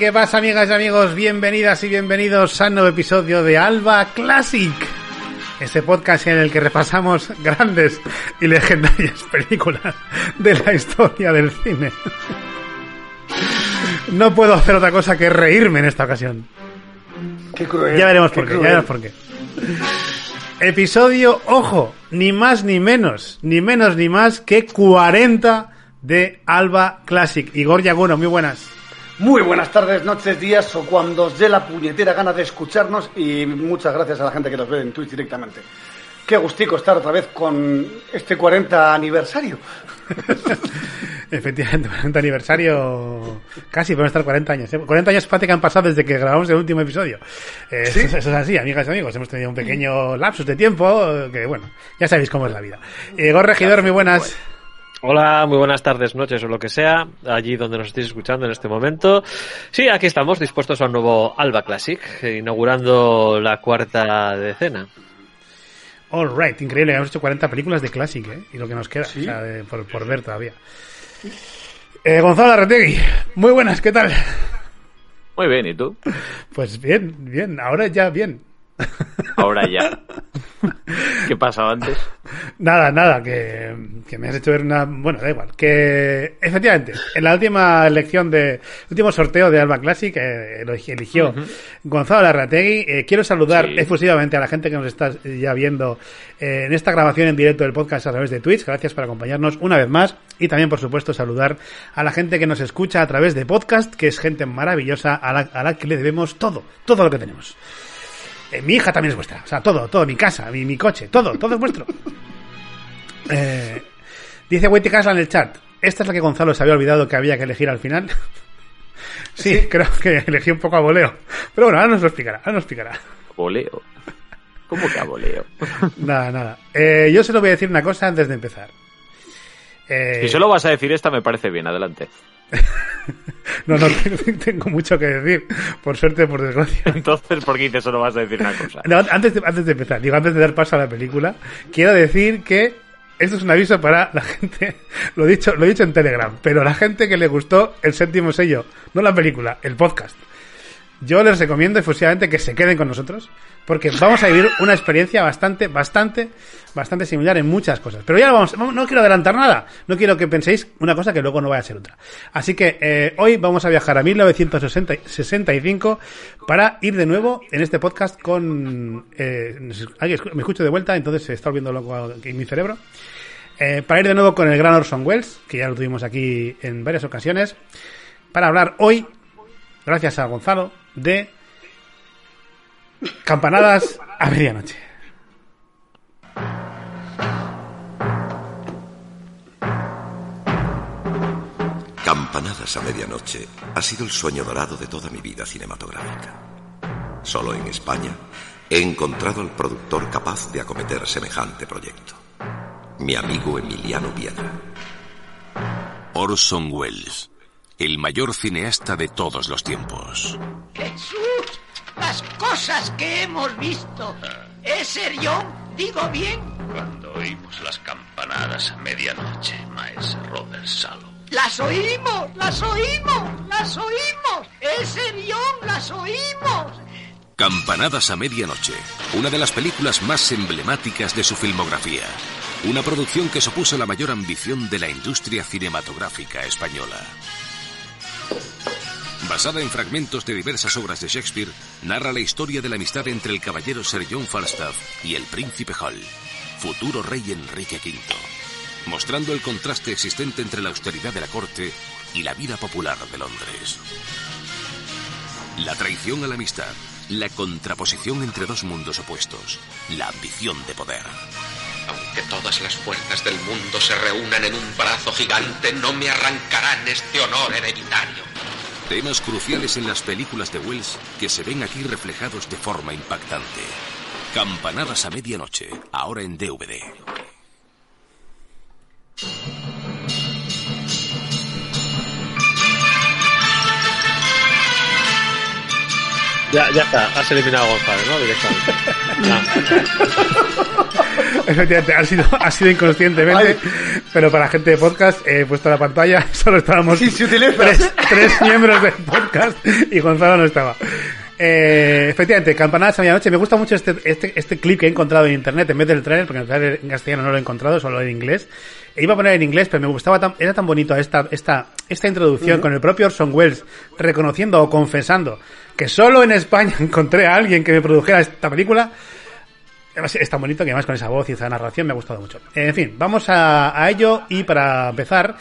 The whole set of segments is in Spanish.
¿Y qué pasa, amigas y amigos? Bienvenidas y bienvenidos a un nuevo episodio de Alba Classic. Este podcast en el que repasamos grandes y legendarias películas de la historia del cine. No puedo hacer otra cosa que reírme en esta ocasión. Qué cruel. Ya veremos qué por qué, ya cruel. veremos por qué. Episodio, ojo, ni más ni menos, ni menos ni más que 40 de Alba Classic. Igor Yaguno, muy buenas. Muy buenas tardes, noches, días o cuando os dé la puñetera gana de escucharnos y muchas gracias a la gente que nos ve en Twitch directamente. Qué gustico estar otra vez con este 40 aniversario. Efectivamente, 40 aniversario. Casi podemos estar 40 años. ¿eh? 40 años que han pasado desde que grabamos el último episodio. Eh, eso, eso es así, amigas y amigos. Hemos tenido un pequeño lapsus de tiempo eh, que, bueno, ya sabéis cómo es la vida. Igor Regidor, muy buenas. Hola, muy buenas tardes, noches o lo que sea, allí donde nos estéis escuchando en este momento. Sí, aquí estamos, dispuestos a un nuevo Alba Classic, inaugurando la cuarta decena. All right, increíble. Hemos hecho 40 películas de Classic, ¿eh? Y lo que nos queda, Sí. o sea, de- por, por ver todavía. Eh, Gonzalo Arretegui, muy buenas, ¿qué tal? Muy bien, ¿y tú? Pues bien, bien, ahora ya bien. Ahora ya. ¿Qué pasaba antes? Nada, nada, que, que me has hecho ver una... Bueno, da igual. Que efectivamente, en la última elección de... Último sorteo de Alba Classic eh, lo eligió Gonzalo Larrategui. Eh, quiero saludar Sí. efusivamente a la gente que nos está ya viendo eh, en esta grabación en directo del podcast a través de Twitch. Gracias por acompañarnos una vez más. Y también, por supuesto, saludar a la gente que nos escucha a través de podcast, que es gente maravillosa a la, a la que le debemos todo, todo lo que tenemos. Eh, mi hija también es vuestra. O sea, todo, todo, mi casa, mi, mi coche, todo, todo es vuestro. Eh, dice Wendy Casla en el chat. Esta es la que Gonzalo se había olvidado que había que elegir al final. sí, creo que elegí un poco a voleo. Pero bueno, ahora nos lo explicará, ahora nos explicará. Boleo. ¿Cómo que a boleo? Nada, nada. Eh, yo solo voy a decir una cosa antes de empezar. Eh, Si solo vas a decir esta, me parece bien, adelante. No, no, tengo mucho que decir. Por suerte, por desgracia. Entonces, ¿por qué dices solo vas a decir una cosa? No, antes, de, antes de empezar, digo, antes de dar paso a la película, quiero decir que esto es un aviso para la gente, lo he dicho, lo he dicho en Telegram, pero la gente que le gustó el séptimo sello, no la película, el podcast. Yo les recomiendo efusivamente que se queden con nosotros, porque vamos a vivir una experiencia bastante, bastante, bastante similar en muchas cosas. Pero ya vamos, no quiero adelantar nada, no quiero que penséis una cosa que luego no vaya a ser otra. Así que eh, hoy vamos a viajar a 1965 para ir de nuevo en este podcast con... Eh, me escucho de vuelta, entonces se está volviendo loco en mi cerebro. Eh, para ir de nuevo con el gran Orson Welles, que ya lo tuvimos aquí en varias ocasiones, para hablar hoy, gracias a Gonzalo, de campanadas a medianoche. Campanadas a medianoche ha sido el sueño dorado de toda mi vida cinematográfica. Solo en España he encontrado al productor capaz de acometer semejante proyecto. Mi amigo Emiliano Piedra. Orson Welles, el mayor cineasta de todos los tiempos. Jesús, las cosas que hemos visto. ¿Es serión? ¿Digo bien? Cuando oímos las campanadas a medianoche, maestro Robert Salo. ¡Las oímos! ¡Las oímos! ¡Las oímos! ¿Es serión? ¡Las oímos! Campanadas a medianoche, una de las películas más emblemáticas de su filmografía. Una producción que supuso la mayor ambición de la industria cinematográfica española. Basada en fragmentos de diversas obras de Shakespeare, narra la historia de la amistad entre el caballero Sir John Falstaff y el príncipe Hall, futuro rey Enrique V, mostrando el contraste existente entre la austeridad de la corte y la vida popular de Londres. La traición a la amistad, la contraposición entre dos mundos opuestos, la ambición de poder. Aunque todas las fuerzas del mundo se reúnan en un brazo gigante, no me arrancarán este honor hereditario. Temas cruciales en las películas de Wells que se ven aquí reflejados de forma impactante. Campanadas a medianoche, ahora en DVD. Ya, ya está, has eliminado a Gonzalo, ¿no? Directamente. Ah, Efectivamente, ha sido, ha sido inconscientemente. pero para gente de podcast he puesto la pantalla, solo estábamos Sí, se utiliza. tres, tres miembros del podcast y Gonzalo no estaba. Eh, efectivamente, Campanadas a medianoche. Me gusta mucho este, este, este clip que he encontrado en internet en vez del trailer, porque el trailer en castellano no lo he encontrado, solo en inglés. E iba a poner en inglés, pero me gustaba tan, era tan bonito esta, esta, esta introducción con el propio Orson Welles reconociendo o confesando que solo en España encontré a alguien que me produjera esta película. Además, Es tan bonito que además con esa voz y esa narración me ha gustado mucho. En fin, vamos a, a ello y para empezar,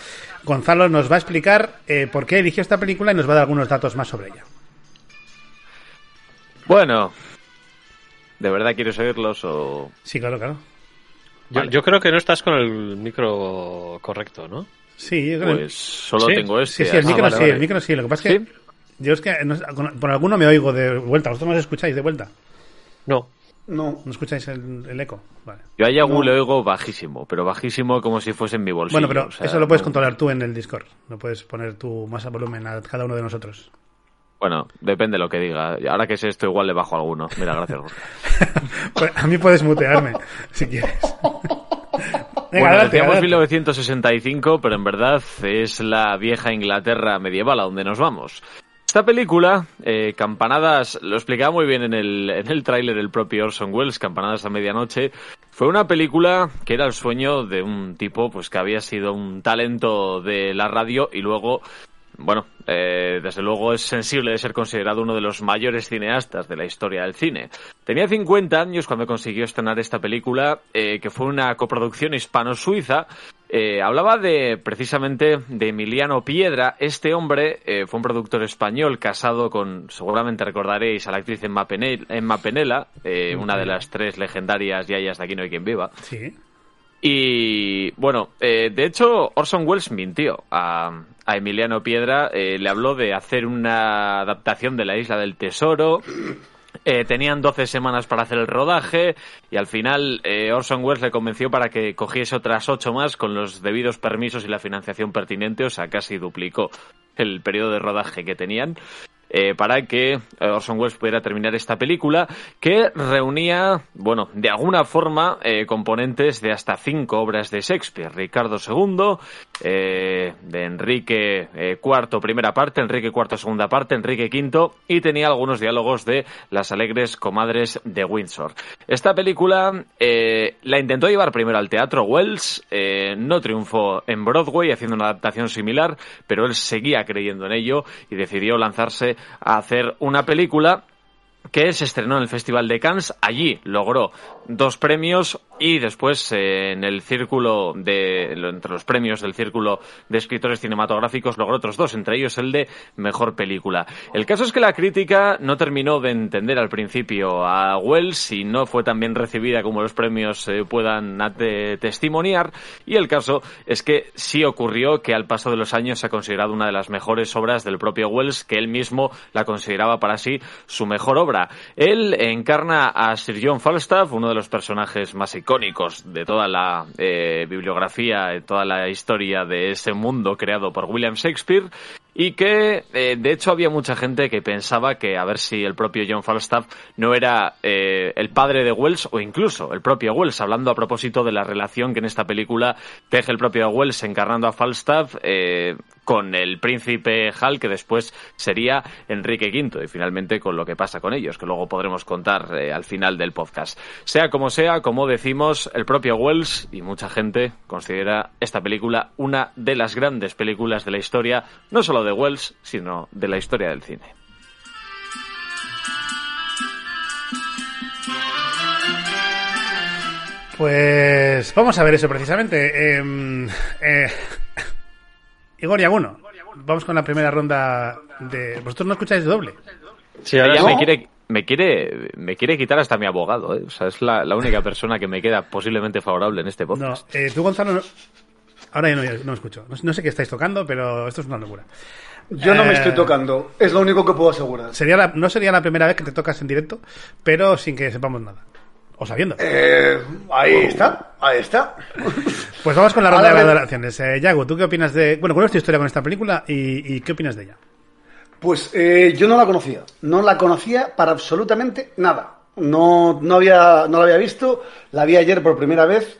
Gonzalo nos va a explicar eh, por qué eligió esta película y nos va a dar algunos datos más sobre ella. Bueno, ¿de verdad quieres oírlos o...? Sí, claro, claro. Yo, Vale. yo creo que no estás con el micro correcto, ¿no? Sí, yo creo Pues solo ¿Sí? tengo este. Sí, sí, el micro sí, vale. el micro sí. Lo que pasa es que ¿Sí? Yo es que no por alguno me oigo de vuelta. ¿Vosotros nos escucháis de vuelta? No. No. ¿No escucháis el, el eco? Vale. Yo a Yagu No. le oigo bajísimo, pero bajísimo como si fuese en mi bolsillo. Bueno, pero o sea, eso lo puedes no- controlar tú en el Discord. Lo puedes poner tú más a volumen a cada uno de nosotros. Bueno, depende de lo que diga. Ahora que sé esto, igual le bajo alguno. Mira, gracias. Jorge. Pues a mí puedes mutearme, si quieres. Venga, bueno, adelante, decíamos adelante. 1965, pero en verdad es la vieja Inglaterra medieval a donde nos vamos. Esta película, eh, Campanadas, lo explicaba muy bien en el, en el tráiler el propio Orson Welles, Campanadas a medianoche, fue una película que era el sueño de un tipo pues que había sido un talento de la radio y luego bueno, eh, desde luego es sensible de ser considerado uno de los mayores cineastas de la historia del cine. Tenía 50 años cuando consiguió estrenar esta película, eh, que fue una coproducción hispano-suiza. Eh, hablaba de, precisamente, de Emiliano Piedra. Este hombre eh, fue un productor español casado con, seguramente recordaréis, a la actriz Emma, Penel- Emma Penela, eh, una de las tres legendarias yayas de Aquí no hay quien viva. Sí. Y bueno, eh, de hecho, Orson Welles mintió a, a Emiliano Piedra. le habló de hacer una adaptación de La Isla del Tesoro. Eh, tenían 12 semanas para hacer el rodaje y al final eh, Orson Welles le convenció para que cogiese otras 8 más con los debidos permisos y la financiación pertinente, o sea, casi duplicó el periodo de rodaje que tenían. eh, para que Orson Welles pudiera terminar esta película que reunía, bueno, de alguna forma componentes de hasta cinco obras de Shakespeare. Ricardo II, eh, de Enrique eh, IV primera parte, Enrique IV segunda parte, Enrique V y tenía algunos diálogos de Las alegres comadres de Windsor. Esta película eh, la intentó llevar primero al teatro Wells, eh, no triunfó en Broadway haciendo una adaptación similar, pero él seguía creyendo en ello y decidió lanzarse a hacer una película que se estrenó en el Festival de Cannes. Allí logró dos premios y después eh, en el círculo de entre los premios del círculo de escritores cinematográficos logró otros dos, entre ellos el de mejor película. El caso es que la crítica no terminó de entender al principio a Wells y no fue tan bien recibida como los premios eh, puedan testimoniar y el caso es que sí ocurrió que al paso de los años se ha considerado una de las mejores obras del propio Wells que él mismo la consideraba para sí su mejor obra. Él encarna a Sir John Falstaff, uno de los personajes más icónicos de toda la eh, bibliografía, de toda la historia de ese mundo creado por William Shakespeare. Y que, eh, de hecho, había mucha gente que pensaba que a ver si el propio John Falstaff no era eh, el padre de Wells o incluso el propio Wells, hablando a propósito de la relación que en esta película teje el propio Wells encarnando a Falstaff con el príncipe Hal, que después sería Enrique V, y finalmente con lo que pasa con ellos, que luego podremos contar eh, al final del podcast. Sea como sea, como decimos, el propio Wells y mucha gente considera esta película una de las grandes películas de la historia, no solo de Wells, sino de la historia del cine. Pues vamos a ver eso precisamente. Eh, eh, Igor vamos con la primera ronda de... ¿Vosotros no escucháis doble? Sí, ahora me quiere, me quiere, me quiere quitar hasta mi abogado, ¿eh? o sea, es la, la única persona que me queda posiblemente favorable en este No, podcast. eh, tú Gonzalo, no- ahora ya no, no escucho. No, no sé qué estáis tocando, pero esto es una locura. Yo no me Eh, estoy tocando, es lo único que puedo asegurar. Sería la- no sería la primera vez que te tocas en directo, pero sin que sepamos nada. O sabiendo. Eh, ahí está, ahí está. Pues vamos con la ronda de valoraciones. Eh, Yago, ¿tú qué opinas de... Bueno, ¿cuál es tu historia con esta película y, y qué opinas de ella? Pues eh, yo no la conocía, no la conocía para absolutamente nada. No, no, había, no la había visto, la vi ayer por primera vez.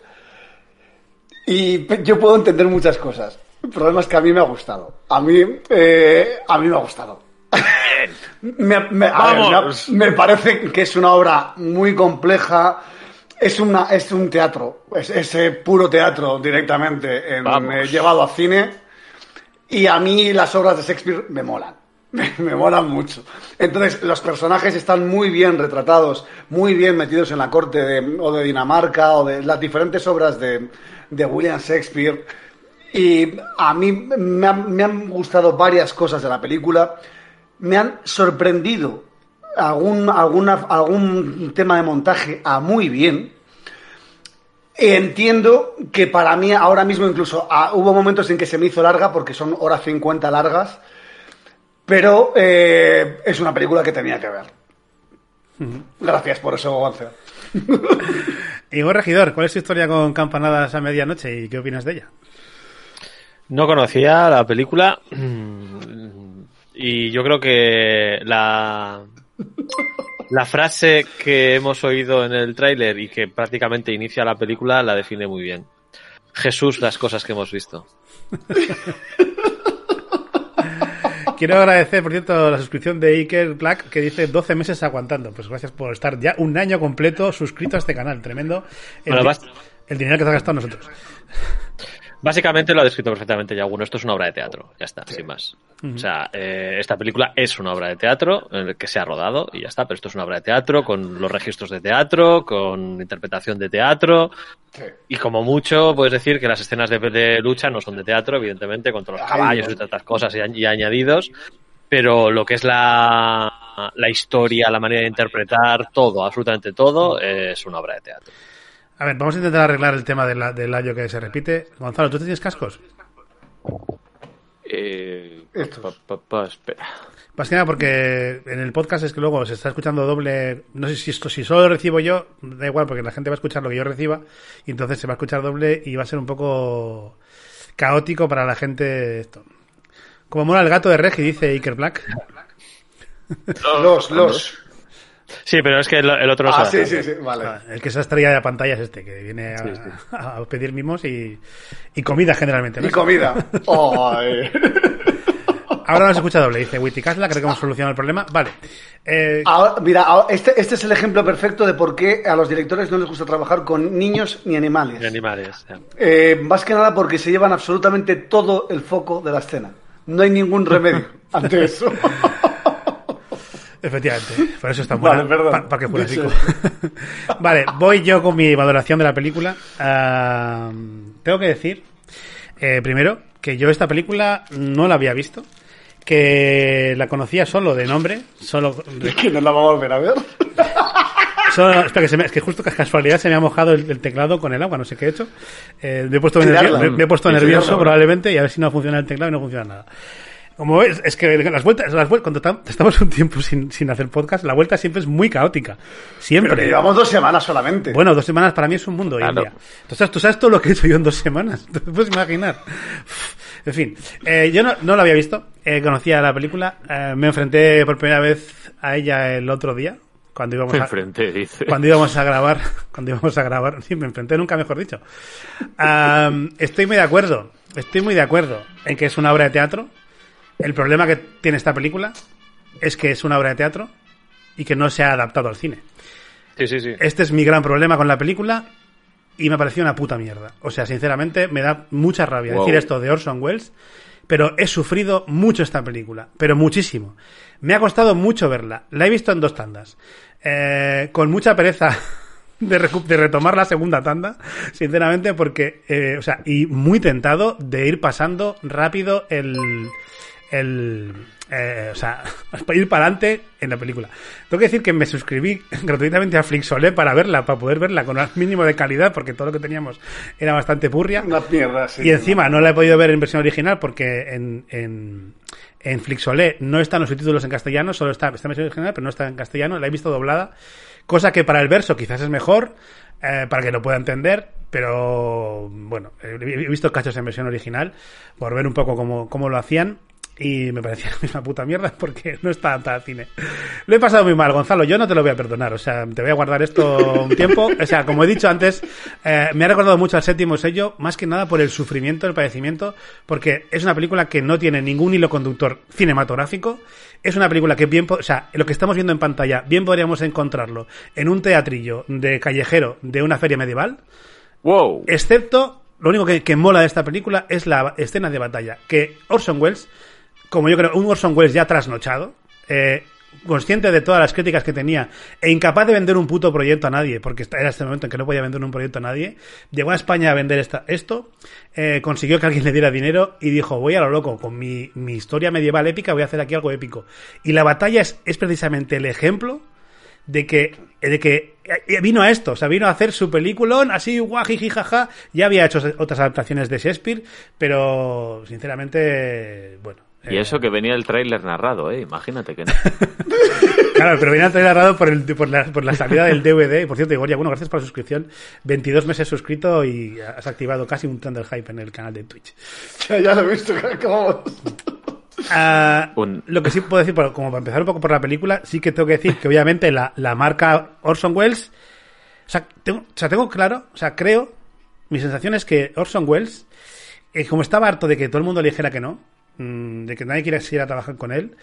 Y yo puedo entender muchas cosas. El problema es que a mí me ha gustado. A mí, eh, a mí me ha gustado. me, me- a ver, Vamos. me- me parece que es una obra muy compleja. Es, una, es un teatro, es, es, eh, puro teatro directamente en- eh, llevado a cine. Y a mí las obras de Shakespeare me molan. Me molan mucho. Entonces, los personajes están muy bien retratados, muy bien metidos en la corte de, o de Dinamarca o de las diferentes obras de, de William Shakespeare. Y a mí me han, me han gustado varias cosas de la película. Me han sorprendido algún, alguna, algún tema de montaje a muy bien. Entiendo que para mí ahora mismo incluso ah, hubo momentos en que se me hizo larga porque son horas 50 largas, pero eh, es una película que tenía que ver. Gracias por eso, Gonce. Igor Regidor, ¿cuál es tu historia con Campanadas a medianoche y qué opinas de ella? No conocía la película y yo creo que la, la frase que hemos oído en el tráiler y que prácticamente inicia la película la define muy bien. Jesús, las cosas que hemos visto. Quiero agradecer, por cierto, la suscripción de Iker Black que dice 12 meses aguantando. Pues gracias por estar ya un año completo suscrito a este canal. Tremendo. El, Bueno, el dinero que te ha gastado nosotros. Básicamente lo ha descrito perfectamente ya uno. Esto es una obra de teatro, ya está, sin más. O sea, eh, esta película es una obra de teatro en el que se ha rodado y ya está, pero esto es una obra de teatro con los registros de teatro, con interpretación de teatro y como mucho puedes decir que las escenas de, de lucha no son de teatro, evidentemente, con todos los caballos y todas estas cosas y, añ- y añadidos, pero lo que es la, la historia, la manera de interpretar, todo, absolutamente todo, es una obra de teatro. A ver, vamos a intentar arreglar el tema del, del año que se repite. Gonzalo, ¿tú tienes cascos? Eh, Estos. pa- pa- pa- espera. Más que nada porque en el podcast es que luego se está escuchando doble. No sé si esto, si solo lo recibo yo, da igual, porque la gente va a escuchar lo que yo reciba, y entonces se va a escuchar doble y va a ser un poco caótico para la gente esto. Como mola el gato de Regi, dice Iker Black. Los, los. Sí, pero es que el, el otro Ah, se sí, sí, sí, vale. Ah, El que se estrella de pantalla es este, que viene a, a pedir mimos y, y comida generalmente. ¿no? Y comida. Ay. Ahora no se escucha doble, dice Witikasla, creo que hemos solucionado el problema. Vale. Eh, Ahora, mira, ahora- este, este es el ejemplo perfecto de por qué a los directores no les gusta trabajar con niños ni animales. De animales. ya. Eh, más que nada porque se llevan absolutamente todo el foco de la escena. No hay ningún remedio ante eso. Efectivamente, por eso está Vale, buena. perdón. pa- Parque Jurásico. Vale, voy yo con mi valoración de la película. Ah, tengo que decir, eh, primero, que yo esta película no la había visto. Que la conocía solo de nombre. Solo. que no la va a volver a ver. solo- espera, que, se me- es que justo que casualidad se me ha mojado el, el teclado con el agua, no sé qué he hecho. Eh, me he puesto, Tirarla. nervio- me- me he puesto nervioso probablemente y a ver si no funciona el teclado y no funciona nada. Como ves, es que las vueltas, las vueltas cuando tam- estamos un tiempo sin, sin hacer podcast, la vuelta siempre es muy caótica. Siempre. Pero llevamos dos semanas solamente. Bueno, dos semanas para mí es un mundo hoy en Claro. día. Entonces, tú sabes todo lo que he hecho yo en dos semanas. Te puedes imaginar. En fin, eh, yo no, no la había visto. Eh, conocía la película. Eh, me enfrenté por primera vez a ella el otro día. Cuando íbamos Me a, enfrenté, dice. cuando íbamos a grabar, cuando íbamos a grabar, sí, me enfrenté nunca mejor dicho. Am, estoy muy de acuerdo, estoy muy de acuerdo en que es una obra de teatro. El problema que tiene esta película es que es una obra de teatro y que no se ha adaptado al cine. Sí, sí, sí. Este es mi gran problema con la película y me pareció una puta mierda. O sea, sinceramente, me da mucha rabia Wow. decir esto de Orson Welles, pero he sufrido mucho esta película, pero muchísimo. Me ha costado mucho verla. La he visto en dos tandas. Eh, con mucha pereza de, de retomar la segunda tanda, sinceramente, porque, eh, o sea, y muy tentado de ir pasando rápido el, el eh, o sea, para ir para adelante en la película. Tengo que decir que me suscribí gratuitamente a Flixolé para verla, para poder verla con un mínimo de calidad, porque todo lo que teníamos era bastante purria. Una mierda, sí. Y encima no la he podido ver en versión original porque en, en, en Flixolé no están los subtítulos en castellano, solo está, está en versión original, pero no está en castellano. La he visto doblada, cosa que para el verso quizás es mejor, eh, para que lo pueda entender, pero bueno, he visto cachos en versión original por ver un poco cómo, cómo lo hacían. Y me parecía una puta mierda porque no está para cine. Lo he pasado muy mal, Gonzalo. Yo no te lo voy a perdonar. O sea, te voy a guardar esto un tiempo. O sea, como he dicho antes, eh, me ha recordado mucho al séptimo sello, más que nada por el sufrimiento, el padecimiento, porque es una película que no tiene ningún hilo conductor cinematográfico. Es una película que bien, o sea, lo que estamos viendo en pantalla, bien podríamos encontrarlo en un teatrillo de callejero de una feria medieval. Wow. Excepto, lo único que, que mola de esta película es la escena de batalla. Que Orson Welles como yo creo, un Orson Welles ya trasnochado, eh, consciente de todas las críticas que tenía e incapaz de vender un puto proyecto a nadie, porque era este momento en que no podía vender un proyecto a nadie, llegó a España a vender esta, esto, eh, consiguió que alguien le diera dinero y dijo, voy a lo loco, con mi, mi historia medieval épica voy a hacer aquí algo épico. Y la batalla es, es precisamente el ejemplo de que, de que eh, vino a esto, o sea, vino a hacer su peliculón así, guajiji, jaja. Ya había hecho otras adaptaciones de Shakespeare, pero sinceramente, bueno, y eso que venía el tráiler narrado, ¿eh? Imagínate que no. claro, pero venía el tráiler narrado por, el, por, la, por la salida del DVD. Y por cierto, Igoria, bueno, gracias por la suscripción. 22 meses suscrito y has activado casi un Thunder Hype en el canal de Twitch. ya, lo he visto, ¿cómo? Uh, Lo que sí puedo decir, como para empezar un poco por la película, sí que tengo que decir que obviamente la, la marca Orson Welles, o sea, tengo, o sea, tengo claro, o sea, creo, mi sensación es que Orson Welles, eh, como estaba harto de que todo el mundo le dijera que no, Mm, de que nadie quiere ir a trabajar con él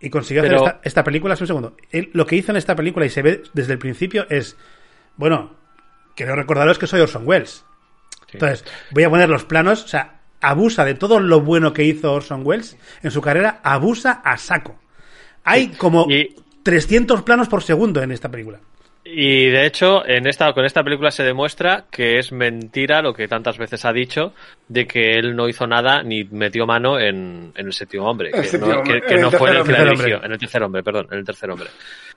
y consiguió hacer esta, esta, película. Un segundo. Él, lo que hizo en esta película y se ve desde el principio es, bueno, quiero recordaros que soy Orson Welles. Entonces, voy a poner los planos, o sea, abusa de todo lo bueno que hizo Orson Welles en su carrera, abusa a saco. Hay como 300 planos por segundo en esta película. Y de hecho, en esta, con esta película se demuestra que es mentira lo que tantas veces ha dicho de que él no hizo nada ni metió mano en, el séptimo hombre. que, no, fue el que la dirigió. En el tercer hombre, perdón, en el tercer hombre.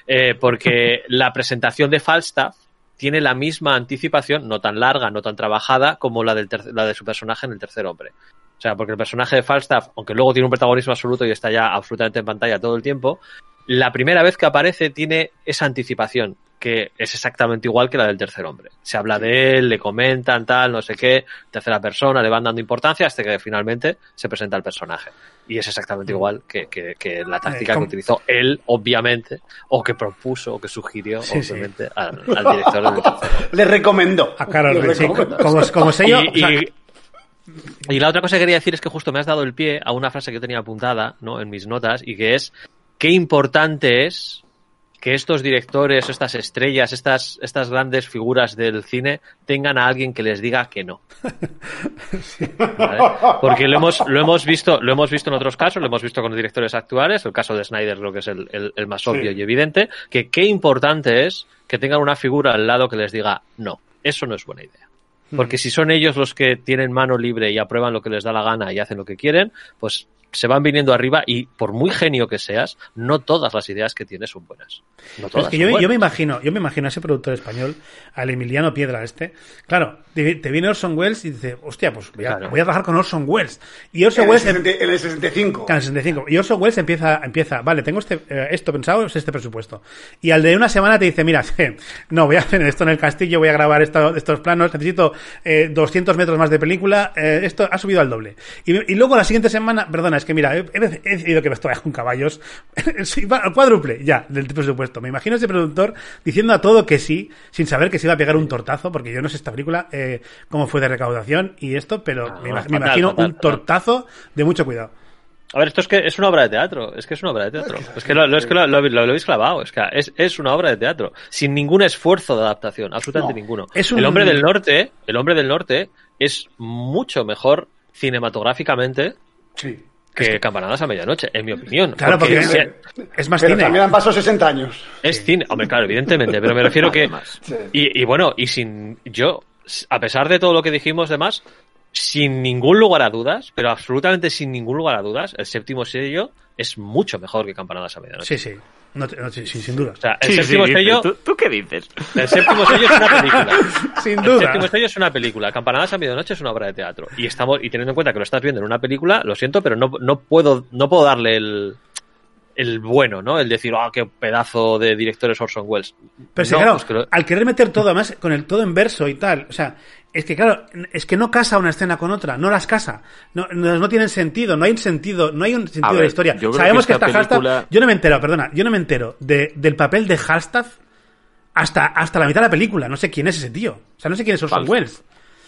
Eh, porque la presentación de Falstaff tiene la misma anticipación, no tan larga, no tan trabajada, como la, del la de su personaje en el tercer hombre. O sea, porque el personaje de Falstaff, aunque luego tiene un protagonismo absoluto y está ya absolutamente en pantalla todo el tiempo, la primera vez que aparece tiene esa anticipación que es exactamente igual que la del tercer hombre. Se habla de él, le comentan, tal, no sé qué, tercera persona, le van dando importancia hasta que finalmente se presenta el personaje. Y es exactamente mm. igual que, que, la táctica eh, que utilizó él, obviamente, o que propuso, o que sugirió, obviamente, Al, director del tercer Le recomendó. A Carol, como, como sello. Y, y, la otra cosa que quería decir es que justo me has dado el pie a una frase que yo tenía apuntada ¿no? en mis notas y que es qué importante es que estos directores, estas estrellas, estas, estas grandes figuras del cine tengan a alguien que les diga que no. Porque lo hemos, lo hemos visto, lo hemos visto en otros casos, lo hemos visto con los directores actuales, el caso de Snyder lo que es el, el, más obvio y evidente, que qué importante es que tengan una figura al lado que les diga no, eso no es buena idea. Porque si son ellos los que tienen mano libre y aprueban lo que les da la gana y hacen lo que quieren, pues se van viniendo arriba y por muy genio que seas, no todas las ideas que tienes son buenas. No todas es que yo, yo, me imagino, yo me imagino a ese productor español, al Emiliano Piedra este, claro, te, viene Orson Welles y dice, hostia, pues voy a, trabajar con Orson Welles. Y Orson en Welles... El, en el 65. En el 65. Y Orson Welles empieza, empieza vale, tengo este, eh, esto pensado, es este presupuesto. Y al de una semana te dice, mira, no, voy a hacer esto en el castillo, voy a grabar estos planos, necesito 200 eh, metros más de película, eh, esto ha subido al doble. Y, y luego la siguiente semana, perdona, es que mira, he, decidido que me estoy con caballos. cuádruple, ya, del presupuesto. Me imagino ese productor diciendo a todo que sí, sin saber que se iba a pegar un tortazo, porque yo no sé esta película eh, cómo fue de recaudación y esto, pero ah, me, imagino un tortazo de mucho cuidado. A ver, esto es que es una obra de teatro, es que es una obra de teatro. Es que lo, es que lo, habéis clavado, es que es, es, una obra de teatro, sin ningún esfuerzo de adaptación, absolutamente ninguno. El hombre del norte, el hombre del norte es mucho mejor cinematográficamente sí que Campanadas a medianoche, en mi opinión. Claro, porque, es, más pero cine. También han pasado 60 años. Es cine, hombre, claro, evidentemente, pero me refiero que. Y, y, bueno, y sin. Yo, a pesar de todo lo que dijimos, demás, sin ningún lugar a dudas, pero absolutamente sin ningún lugar a dudas, el séptimo sello es mucho mejor que Campanadas a medianoche. Sí, sí. No, sí, sin duda. O sea, el séptimo sello. ¿tú, qué dices? El séptimo sello es una película. sin duda. El séptimo sello es una película. Campanadas a medianoche es una obra de teatro. Y estamos y teniendo en cuenta que lo estás viendo en una película, lo siento, pero no, no puedo no puedo darle el el bueno, ¿no? El decir, ah, qué pedazo de directores Orson Welles. Pero es que, No, claro, pues que lo- al querer meter todo, además, con el todo en verso y tal, o sea, es que claro, es que no casa una escena con otra, no las casa, no, no, no tienen sentido, no hay un sentido, no hay un sentido de la historia. Sabemos que que, esta película- yo no me entero, perdona, yo no me entero de, del papel de Falstaff hasta, hasta la mitad de la película, no sé quién es ese tío, o sea, no sé quién es Orson. Welles.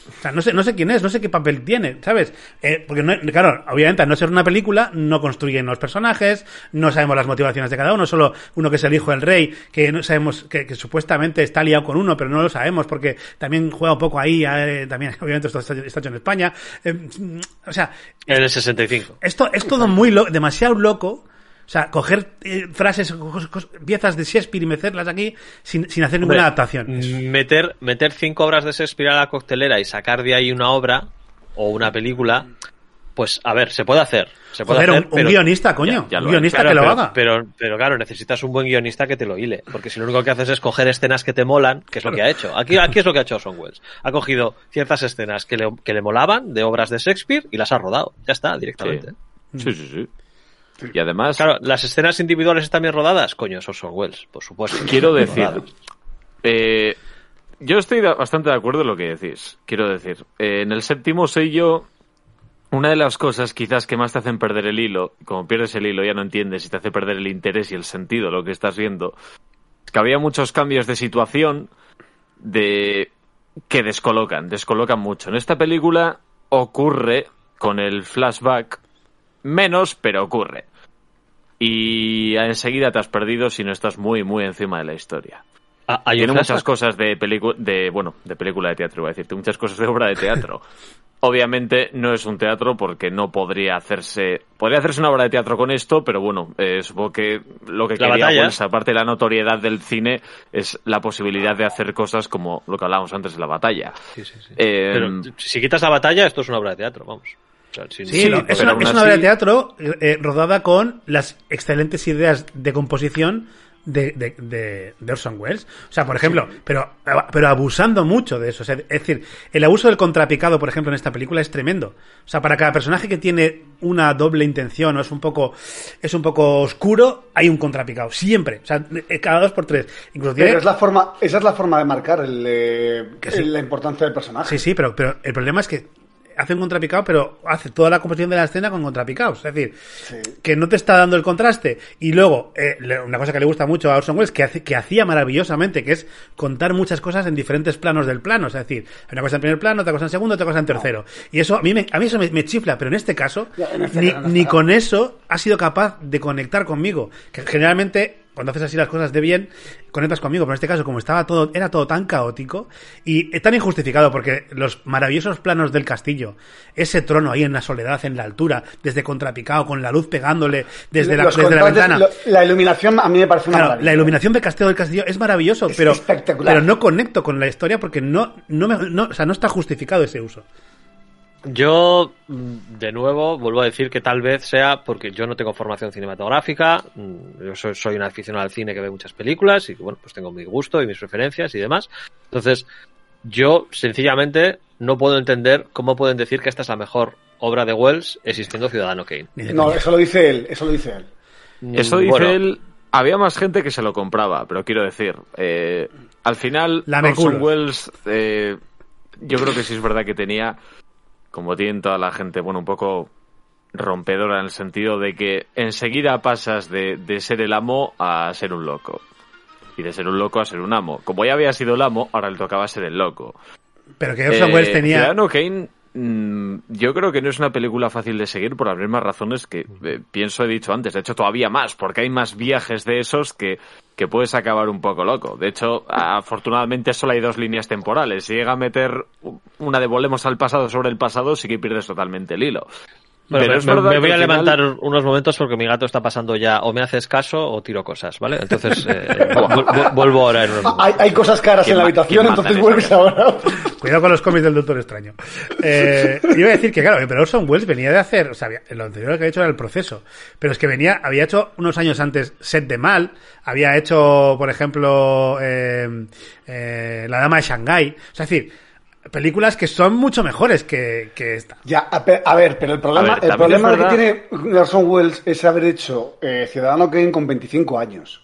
O sea, no sé, no sé quién es, no sé qué papel tiene, ¿sabes? Eh, porque, no, claro, obviamente, al no ser una película, no construyen los personajes, no sabemos las motivaciones de cada uno, solo uno que es el hijo del rey, que no sabemos, que, que supuestamente está liado con uno, pero no lo sabemos, porque también juega un poco ahí, eh, también, obviamente, esto está, está hecho en España. Eh, o sea, En el 65. esto es todo muy lo- demasiado loco. O sea, coger eh, frases, cos- cos- piezas de Shakespeare y meterlas aquí sin, sin hacer ninguna Hombre, adaptación. Meter, meter cinco obras de Shakespeare a la coctelera y sacar de ahí una obra o una película, pues a ver, se puede hacer. Se puede Joder, hacer, un, un pero- guionista, coño. Ya- ya lo un guionista Claro, que lo pero, haga. Pero, pero claro, necesitas un buen guionista que te lo hile. Porque si lo único que haces es coger escenas que te molan, que es lo que ha hecho. Aquí, aquí es lo que ha hecho Orson Welles. Ha cogido ciertas escenas que le, que le molaban de obras de Shakespeare y las ha rodado. Ya está, directamente. Sí, sí, sí. Y además, Claro, las escenas individuales están bien rodadas. Coño, es Orson Welles, por supuesto. quiero decir, eh, yo estoy bastante de acuerdo en lo que decís. Quiero decir, eh, en el séptimo sello, una de las cosas quizás que más te hacen perder el hilo, como pierdes el hilo ya no entiendes y te hace perder el interés y el sentido de lo que estás viendo, es que había muchos cambios de situación de que descolocan, descolocan mucho. En esta película ocurre con el flashback menos, pero ocurre. Y enseguida te has perdido si no estás muy, muy encima de la historia. Ah, hay Tiene muchas cosas de película, de, bueno, de película de teatro, iba a decirte, muchas cosas de obra de teatro. Obviamente no es un teatro porque no podría hacerse, podría hacerse una obra de teatro con esto, pero bueno, eh, supongo que lo que La quería, batalla. pues, aparte de la notoriedad del cine, es la posibilidad de hacer cosas como lo que hablábamos antes de la batalla. Sí, sí, sí. Eh, Pero si quitas la batalla, esto es una obra de teatro, vamos. O sea, sin- Sí, no, es, una, es una obra de teatro eh, rodada con las excelentes ideas de composición de, de, de- de Orson Welles. O sea, por ejemplo, pero, pero abusando mucho de eso. O sea, es decir, el abuso del contrapicado, por ejemplo, en esta película es tremendo. O sea, para cada personaje que tiene una doble intención o es un poco, es un poco oscuro, hay un contrapicado. Siempre. O sea, eh, cada dos por tres. Incluso tiene- Pero es la forma, esa es la forma de marcar el, eh, Que sí. el- la importancia del personaje. Sí, sí, pero, pero el problema es que hace un contrapicado, pero hace toda la composición de la escena con contrapicados. Es decir, que no te está dando el contraste. Y luego, eh, una cosa que le gusta mucho a Orson Welles, que, hace, que hacía maravillosamente, que es contar muchas cosas en diferentes planos del plano. Es decir, una cosa en primer plano, otra cosa en segundo, otra cosa en tercero. Y eso, a mí, me, a mí eso me, me chifla, pero en este caso, este ni, ni con eso ha sido capaz de conectar conmigo. Que generalmente, cuando haces así las cosas de bien, conectas conmigo. Pero en este caso, como estaba todo, era todo tan caótico y tan injustificado, porque los maravillosos planos del castillo, ese trono ahí en la soledad, en la altura, desde contrapicado, con la luz pegándole desde la, desde ventana. lo- la iluminación a mí me parece una Claro, maravilla. la iluminación del castillo del castillo es maravilloso, Es pero, espectacular. pero no conecto con la historia porque no, no, me- no, o sea, no está justificado ese uso. Yo, mm, de nuevo, vuelvo a decir que tal vez sea porque yo no tengo formación cinematográfica, mm, yo soy, soy un aficionado al cine que ve muchas películas y que, bueno, pues tengo mi gusto y mis preferencias y demás. Entonces, yo sencillamente no puedo entender cómo pueden decir que esta es la mejor obra de Wells existiendo Ciudadano Kane. No, eso lo dice él, eso lo dice él. Eso Mm, dice bueno, él. Había más gente que se lo compraba, pero quiero decir, eh, al final, Lameculos. Orson Welles, eh, yo creo que sí es verdad que tenía, como tiene toda la gente, bueno, un poco rompedora en el sentido de que enseguida pasas de, de ser el amo a ser un loco. Y de ser un loco a ser un amo. Como ya había sido el amo, ahora le tocaba ser el loco. Pero que Orson Eh, Welles tenía. Ciudadano Kane, yo creo que no es una película fácil de seguir por las mismas razones que eh, pienso he dicho antes. De hecho, todavía más, porque hay más viajes de esos que, que puedes acabar un poco loco. De hecho, afortunadamente solo hay dos líneas temporales. Si llega a meter una de volvemos al pasado sobre el pasado, sí que pierdes totalmente el hilo. Bueno, Pero me, voy a final- levantar unos momentos porque mi gato está pasando ya o me haces caso o tiro cosas, ¿vale? Entonces, eh, vu- vu- vuelvo ahora en unos momentos. Hay, hay cosas caras ¿Quién en la habitación, entonces en vuelves ahora. Cuidado con los cómics del Doctor Extraño. Eh, iba a decir que, claro, pero Orson Welles venía de hacer, o sea, había- lo anterior que había hecho era el proceso, pero es que venía, había hecho unos años antes Set de Mal, había hecho, por ejemplo, eh, eh, La Dama de Shanghái, o sea, es decir, películas que son mucho mejores que, que esta. Ya, a, a ver, pero el problema, ver, el problema es que tiene Orson Welles es haber hecho eh, Ciudadano Kane con 25 años.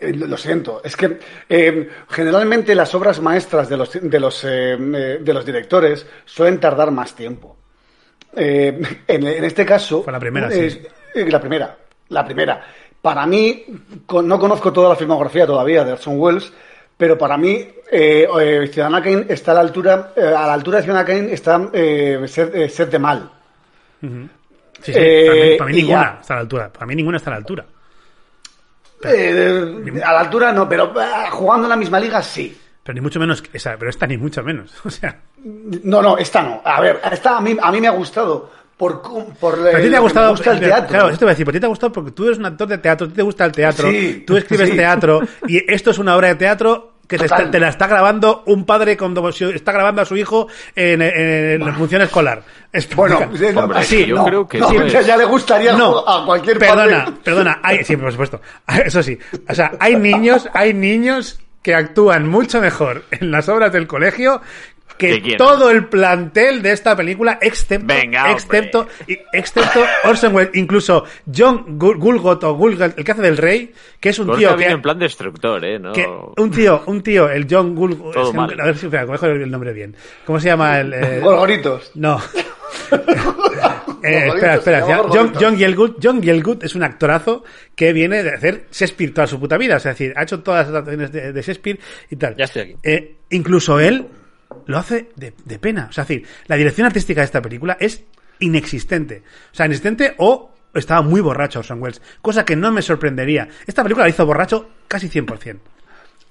Eh, lo siento, es que eh, generalmente las obras maestras de los, de, los, eh, eh, de los directores suelen tardar más tiempo. Eh, en, en este caso... Fue la primera, sí. La primera, la primera. Para mí, con- no conozco toda la filmografía todavía de Orson Welles, pero para mí, Ciudadana Kane está a la altura, a la altura de Ciudadana Kane está eh, Set, eh, Set de Mal. Sí, sí, Eh, para mí, para mí y ninguna ya. está a la altura. Para mí ninguna está a la altura. Eh, a la altura no, pero ah, jugando en la misma liga sí. Pero ni mucho menos esa, pero esta ni mucho menos. O sea, No, no, esta no. A ver, esta a mí, a mí me ha gustado por, por pero a ti eh, te ha gustado gusta el teatro. Claro, esto te voy a decir, porque te ha gustado porque tú eres un actor de teatro, a ti te gusta el teatro, Sí, tú escribes sí. teatro y esto es una obra de teatro que te, está- te la está grabando un padre cuando está grabando a su hijo en, en la función escolar. Es- Bueno, explica- no, Hombre, así, yo no, creo que no, no ya, le gustaría no, a cualquier perdona, padre. perdona, hay, sí, por supuesto, eso sí, o sea, hay niños, hay niños que actúan mucho mejor en las obras del colegio que todo el plantel de esta película, excepto, Venga, excepto, excepto Orson Welles, incluso John Gul- Gulgot o Gulgot, el que hace del rey, que es un tío que, en plan destructor, ¿eh? No... que- un tío, un tío, el John Gulgot, es a ver si espera, cojo el nombre bien, ¿cómo se llama el? eh, Gorgoritos. no. Eh, espera, espera. John. John Gielgud, John Gielgud es un actorazo que viene de hacer Shakespeare toda su puta vida. Es decir, ha hecho todas las adaptaciones de, de Shakespeare y tal. Ya estoy aquí. Eh, incluso él lo hace de, de pena. O sea, decir, la dirección artística de esta película es inexistente. O sea, inexistente o estaba muy borracho Orson Welles. Cosa que no me sorprendería. Esta película la hizo borracho casi 100%.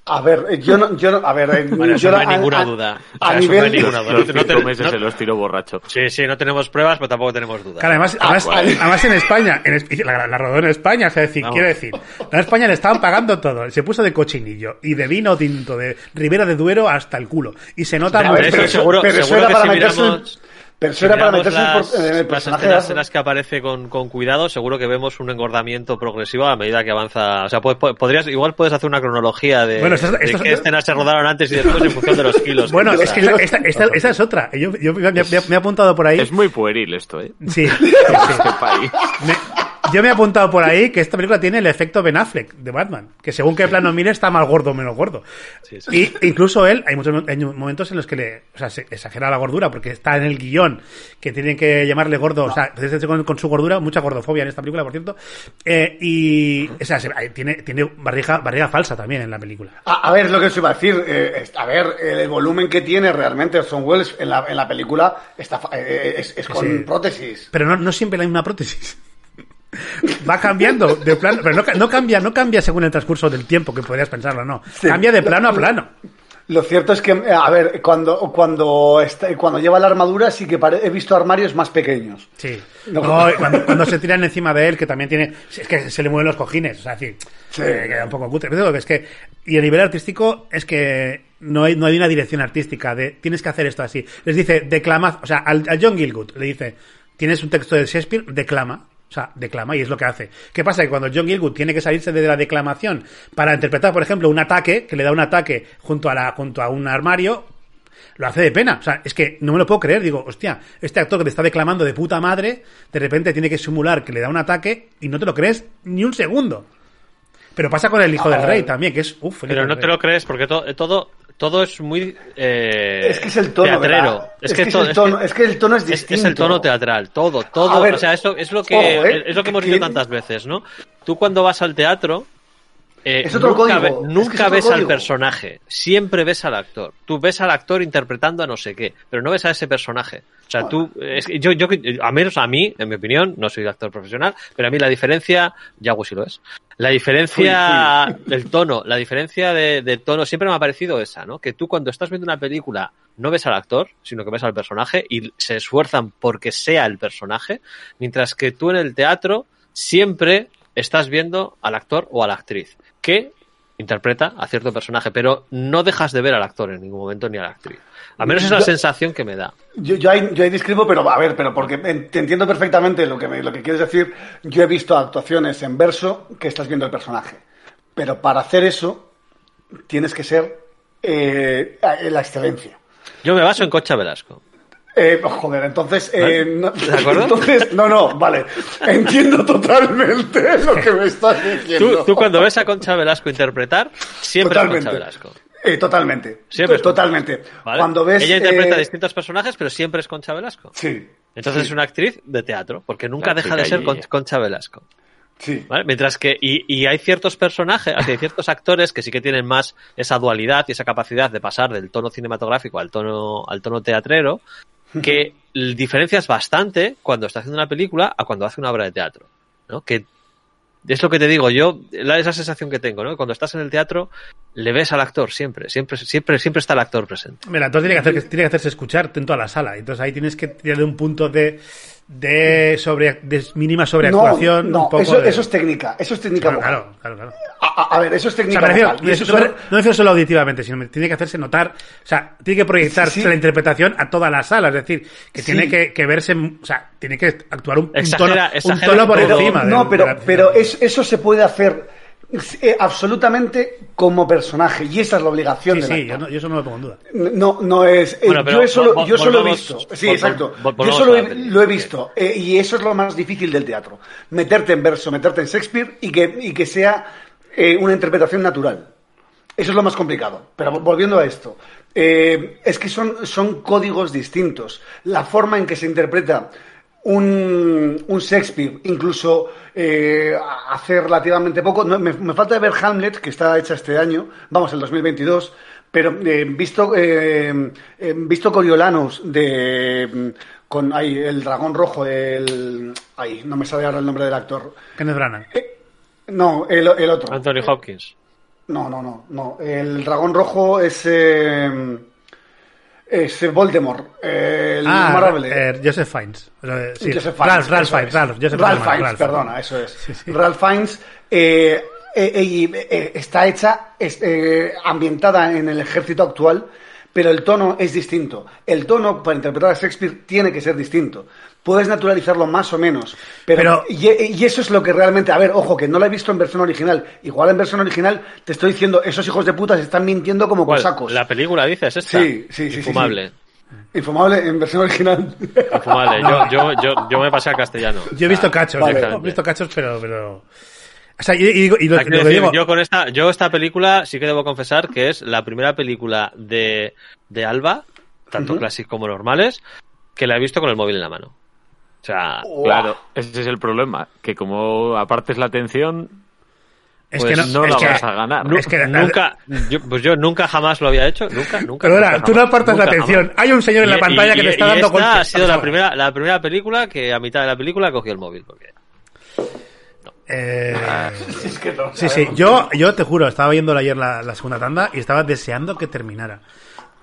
A ver, eh, yo no, yo no, a ver, Bueno, yo no hay ninguna duda. A nivel, ninguna duda. Los No los tiró borracho. Sí, sí, no tenemos pruebas, pero tampoco tenemos dudas. Claro, además, Ah, además, además en España, en, la, la rodó en España, o sea, decir, quiero decir, en España le estaban pagando todo, se puso de cochinillo y de vino tinto, de Ribera de Duero hasta el culo. Y se nota pero, seguro- pero eso seguro que para si miramos- pero eso Si era para meterse las, en el las escenas de- en las que aparece con, con cuidado, seguro que vemos un engordamiento progresivo a medida que avanza. O sea, po- po- podrías, igual puedes hacer una cronología de, Bueno, de qué escenas se rodaron antes y después en función de los kilos. Bueno, es que esta, esta- esta- esa es otra. Yo, yo me, me- me he apuntado por ahí. Es muy pueril esto, ¿eh? Sí, sí, sí. Este país. Me- yo me he apuntado por ahí que esta película tiene el efecto Ben Affleck de Batman, que según qué plano mire está más gordo o menos gordo. Sí, sí. Y incluso él, hay muchos hay momentos en los que le, o sea, se exagera la gordura porque está en el guion que tienen que llamarle gordo, o sea, precisamente con, con su gordura, mucha gordofobia en esta película, por cierto. Eh, y, o sea, se- tiene, tiene barriga, barriga falsa también en la película. A, a ver, es lo que os iba a decir. eh, a ver, el volumen que tiene realmente Orson Welles en la, en la película está, fa- eh, es, es con Sí. prótesis. Pero no, no siempre la misma prótesis. Va cambiando de plano, pero no, ca- no cambia, no cambia según el transcurso del tiempo que podrías pensarlo, no. Sí. Cambia de plano a plano. Lo cierto es que, a ver, cuando, cuando, está- cuando lleva la armadura sí que he visto armarios más pequeños. Sí. No. No, y cuando, cuando se tiran encima de él, que también tiene. Es que se le mueven los cojines, o sea, Sí. eh, queda un poco cutre. Pero es que. Y a nivel artístico, es que no hay, no hay una dirección artística de tienes que hacer esto así. Les dice, declama. O sea, al, a John Gilgood le dice, tienes un texto de Shakespeare, declama. O sea, declama y es lo que hace. ¿Qué pasa? Que cuando John Gilgood tiene que salirse de la declamación para interpretar, por ejemplo, un ataque, que le da un ataque junto a, la, junto a un armario, lo hace de pena. O sea, es que no me lo puedo creer. Digo, hostia, este actor que te está declamando de puta madre, de repente tiene que simular que le da un ataque y no te lo crees ni un segundo. Pero pasa con el hijo del rey también, que es. Uf, Pero no te lo crees porque to- todo, todo es muy eh, Es que es el tono, teatrero. Es, Es que, que es el tono- es que el tono es es- distinto. Es el tono teatral, todo, todo. Ver, o sea, esto es lo que ojo, ¿eh? es lo que hemos visto tantas veces, ¿no? Tú cuando vas al teatro eh, Es otro nunca, código, ve- es que nunca es otro ves al personaje, siempre ves al actor. Tú ves al actor interpretando a no sé qué, pero no ves a ese personaje. O sea, tú, es yo, yo, a menos a mí, en mi opinión, no soy actor profesional, pero a mí la diferencia, Yago sí lo es. La diferencia del tono, la diferencia de, de tono siempre me ha parecido esa, ¿no? Que tú cuando estás viendo una película no ves al actor, sino que ves al personaje y se esfuerzan porque sea el personaje, mientras que tú en el teatro siempre estás viendo al actor o a la actriz que interpreta a cierto personaje, pero no dejas de ver al actor en ningún momento ni a la actriz. Al menos es la Yo- sensación que me da. Yo, yo, ahí, yo ahí discrepo, pero a ver, pero porque te entiendo perfectamente lo que, me- lo que quieres decir. Yo he visto actuaciones en verso que estás viendo el personaje. Pero para hacer eso, tienes que ser eh, la excelencia. Yo me baso en Concha Velasco. Eh, joder, entonces, eh, no, ¿De acuerdo? entonces, no, no, vale, entiendo totalmente lo que me estás diciendo. Tú, tú cuando ves a Concha Velasco interpretar, siempre es Concha Velasco. Eh, totalmente, Siempre es Concha totalmente. ¿vale? Cuando ves, Ella interpreta eh, distintos personajes, pero siempre es Concha Velasco. sí, Entonces es una actriz de teatro, porque nunca La deja de ser Con-. Concha Velasco. sí, ¿vale? Mientras que, y, y hay ciertos personajes, hay ciertos actores que sí que tienen más esa dualidad y esa capacidad de pasar del tono cinematográfico al tono, al tono teatrero, que diferencias bastante cuando está haciendo una película a cuando hace una obra de teatro, ¿no? Que es lo que te digo, yo, la, esa sensación que tengo, ¿no? Cuando estás en el teatro, le ves al actor siempre, siempre, siempre, siempre está el actor presente. Mira, entonces tiene que, hacer, tiene que hacerse escuchar en toda la sala. Entonces ahí tienes que tirar de un punto de, de, sobre, de mínima sobreactuación. no, un poco eso, de- eso es técnica, eso es técnica Claro, claro, claro. claro. A, ver, eso es O sea, técnica refiero, vocal. y eso no, no refiero solo auditivamente, sino me tiene que hacerse notar, o sea, tiene que proyectarse Sí, sí. la interpretación a toda la sala, es decir, que Sí. tiene que, que verse, o sea, tiene que actuar un, un Exagera- tono, un tono por todo. encima. No, de- pero, de la- pero es- eso se puede hacer eh, absolutamente como personaje y esa es la obligación Sí, del sí, yo, no, yo eso no lo pongo en duda. No, no es. eh, Bueno, yo eso, lo- vol- yo solo he visto. Sí, vol- exacto. vol- Yo solo la he- lo he visto. eh, y eso es lo más difícil del teatro. Meterte en verso, meterte en Shakespeare y que, y que sea eh, una interpretación natural. Eso es lo más complicado. Pero vol- volviendo a esto. eh, es que son, son códigos distintos. La forma en que se interpreta un, un Shakespeare, incluso eh, hace relativamente poco, no, me, me falta ver Hamlet, que está hecha este año, vamos, el 2022, pero eh, visto, eh, eh, visto Coriolanus de, con ay, el dragón rojo, el... Ay, no me sale ahora el nombre del actor. Kenneth Branagh. No, el, el otro. Anthony Hopkins. No, no, no, no. El dragón rojo es... es Voldemort, el Ah, eh, Joseph Fiennes. Eh, sí, Joseph Fiennes, Ralph Fiennes. Ralph, Joseph Ralph Fiennes, Ralph. perdona, eso es. Sí, sí. Ralph Fiennes eh, eh, está hecha, es, ambientada en el ejército actual, pero el tono es distinto. El tono para interpretar a Shakespeare tiene que ser distinto. Puedes naturalizarlo más o menos, pero, Pero- y, y eso es lo que realmente, a ver, ojo, que no lo he visto en versión original. Igual en versión original te estoy diciendo, esos hijos de puta se están mintiendo como ¿Cuál? cosacos. La película, dices, esta. Sí, sí, sí, sí, Infumable. Infumable en versión original. Infumable. Yo, yo, yo, yo me pasé al castellano. Yo he visto cachos, vale. he visto cachos, pero, pero... O sea, y, y- y lo, Hay que lo que decir, digo... yo con esta, yo esta película sí que debo confesar que es la primera película de, de Alba, tanto Ujú. clásicos como normales, que la he visto con el móvil en la mano. O sea, Claro, ese es el problema, que como apartes la atención, es pues que no, no es la que- vas a ganar. es que- nunca, yo, pues yo nunca jamás lo había hecho, nunca, nunca. Perdona, nunca tú no jamás, apartas la atención. jamás. Hay un señor en la pantalla y- que te y- está y dando esta golpes. ha sido la primera, la primera película que a mitad de la película cogí el móvil. Porque... Eh, es que no, sí, sí. Yo, yo te juro, estaba viendo ayer la, la segunda tanda y estaba deseando que terminara.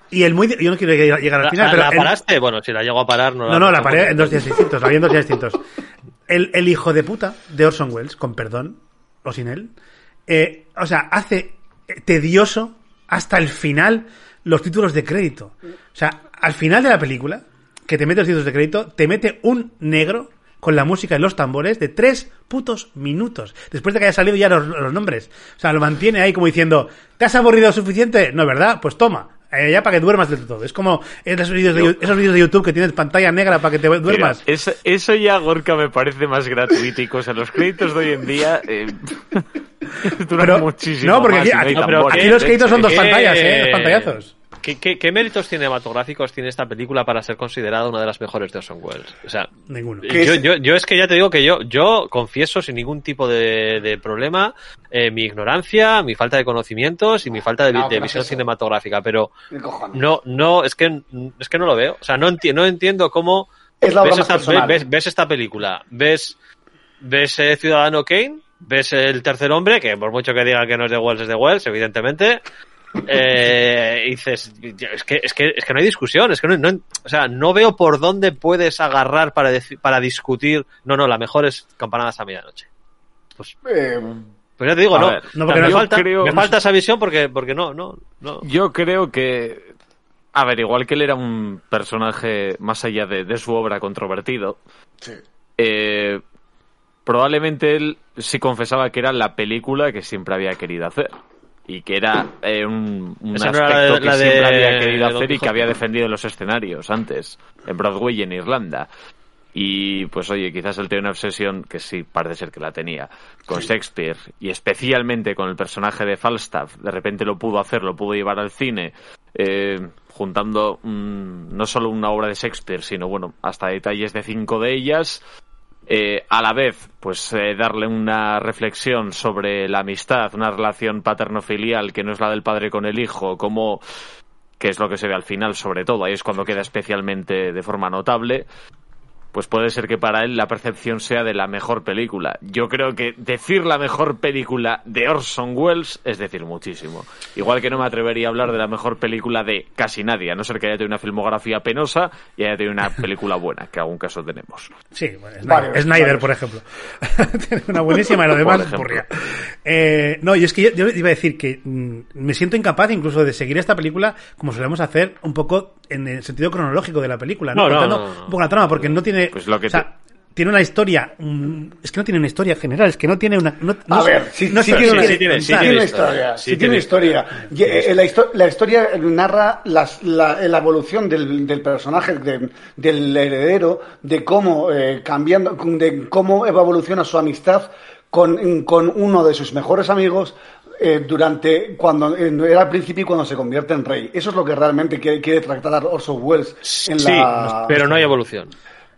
Y el muy... Yo no quiero llegar al ¿La, final, la- pero... la el- paraste? Bueno, si la llego a parar, no la No, no, la no, paré porque- en dos días distintos, la vi en dos días distintos. El, el hijo de puta de Orson Welles, con perdón, o sin él, eh, o sea, hace tedioso hasta el final los títulos de crédito. O sea, al final de la película, que te mete los títulos de crédito, te mete un negro con la música y los tambores de tres putos minutos. Después de que haya salido ya los, los nombres. O sea, lo mantiene ahí como diciendo, ¿te has aburrido suficiente? No, ¿verdad? Pues toma. eh, ya para que duermas del todo. Es como esos vídeos de, esos vídeos de YouTube que tienes pantalla negra para que te duermas. Mira, eso, eso ya, Gorka, me parece más gratuito y cosa. Los créditos de hoy en día eh, duran Pero- muchísimo no, porque más aquí- y hay aquí- No, pero tambores, aquí los créditos hecho. son dos ¿Qué- pantallas, ¿eh? Dos pantallazos. ¿Qué, qué, qué méritos cinematográficos tiene esta película para ser considerada una de las mejores de Orson Welles? O sea, Ninguno. ¿Qué yo, es? yo, yo es que ya te digo que yo, yo confieso sin ningún tipo de, de problema eh, mi ignorancia, mi falta de conocimientos y mi falta de, No, de pero visión es cinematográfica, pero no, no, es que, es que no lo veo. O sea, no, enti- no entiendo cómo Es ves, esta, ves esta película, ves, ves eh, Ciudadano Kane, ves el tercer hombre, que por mucho que digan que no es de Wells, es de Wells, evidentemente. Eh, y dices, es que, es que, es que no hay discusión, es que no, no- o sea, no veo por dónde puedes agarrar para, para discutir, no, no, la mejor es Campanadas a medianoche. Pues, Eh, pues ya te digo, no, ver, no, porque me, falta, creo- me falta esa visión porque, porque no, no, no. Yo creo que. A ver, igual que él era un personaje más allá de, de su obra controvertido, sí. eh, probablemente él sí confesaba que era la película que siempre había querido hacer. Y que era eh, un, un Esa no aspecto era la de- que la de- siempre había querido hacer y que había defendido en los escenarios antes, en Broadway y en Irlanda. Y pues oye, quizás él tenía una obsesión, que sí, parece ser que la tenía, con Shakespeare y especialmente con el personaje de Falstaff. De repente lo pudo hacer, lo pudo llevar al cine, eh, juntando mm, no solo una obra de Shakespeare, sino bueno, hasta detalles de cinco de ellas. Eh, a la vez, pues eh, darle una reflexión sobre la amistad, una relación paterno-filial que no es la del padre con el hijo, como que es lo que se ve al final sobre todo, ahí es cuando queda especialmente de forma notable, pues puede ser que para él la percepción sea de la mejor película. Yo creo que decir la mejor película de Orson Welles es decir muchísimo. Igual que no me atrevería a hablar de la mejor película de casi nadie, a no ser que haya tenido una filmografía penosa y haya tenido una película buena, que algún caso tenemos. Sí, bueno, Snyder, por ejemplo. Tiene una buenísima y lo demás. Eh, no, y es que yo, yo iba a decir que mm, me siento incapaz incluso de seguir esta película como solemos hacer un poco en el sentido cronológico de la película, ¿no? No, no, no. un poco la trama, porque no tiene... Pues lo que o sea, tiene una historia... mm, es que no tiene una historia general, es que no tiene una... No, no A ver, sí, no sí tiene, quiere sí tiene, sí tiene tiene historia, historia, sí sí tiene tiene historia. Y, eh, La, histo- la historia narra las- la, la evolución del, del personaje, de- del heredero, de cómo eh, cambiando, de cómo evoluciona su amistad con, con uno de sus mejores amigos eh, durante cuando eh, era al principio y cuando se convierte en rey. Eso es lo que realmente quiere, quiere tratar Orson Welles en Sí, la. pero no hay evolución.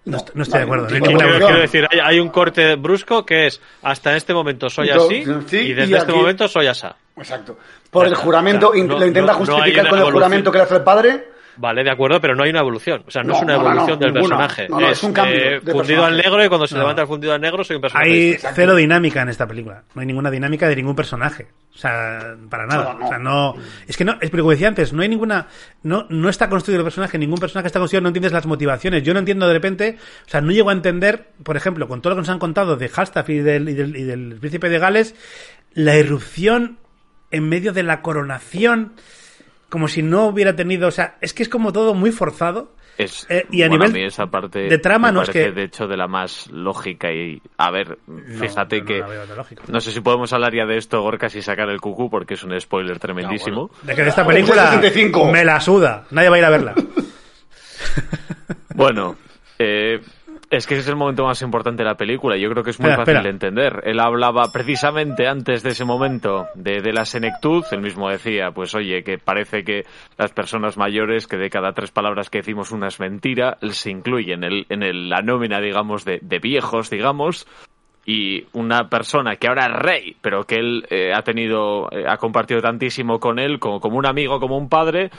No, no estoy de acuerdo. no hay Vale, ninguna Quiero, decir, hay, hay un corte brusco que es hasta este momento soy Yo- así sí, y y desde este aquí- momento soy asa. Exacto. Por el juramento, lo intenta justificar con el evolución. juramento que le hace el padre. Vale, de acuerdo, pero no hay una evolución. O sea, no, No, es una no, evolución no, del ninguna. personaje. No, no, es un cambio eh, de fundido personaje. al negro y cuando se No. levanta el fundido al negro soy un personaje. Hay distinto. cero dinámica en esta película. No hay ninguna dinámica de ningún personaje. O sea, para nada. No, no. O sea, no. Es que no, es porque como decía antes, no hay ninguna. No, no está construido el personaje, ningún personaje está construido, no entiendes las motivaciones. Yo no entiendo de repente. O sea, no llego a entender, por ejemplo, con todo lo que nos han contado de Falstaff y del, y del, y del príncipe de Gales, la irrupción en medio de la coronación. Como si no hubiera tenido. O sea, es que es como todo muy forzado. Es, Eh, y a bueno, nivel mí esa parte de trama, me no es parece, que- de hecho de la más lógica y a ver fíjate no que no sé si podemos hablar ya de esto Gorka y sacar el cucú porque es un spoiler tremendísimo De que de esta película 65. me la suda. Nadie va a ir a verla. bueno eh, es que ese es el momento más importante de la película. Yo creo que es muy Espera, fácil espera. de entender. Él hablaba precisamente antes de ese momento de, de la senectud. Él mismo decía, pues oye, que parece que las personas mayores, que de cada tres palabras que decimos una es mentira, él se incluye en, el, en el- la nómina, digamos, de, de viejos, digamos. Y una persona que ahora es rey, pero que él eh, ha tenido, eh, ha compartido tantísimo con él, como, como un amigo, como un padre,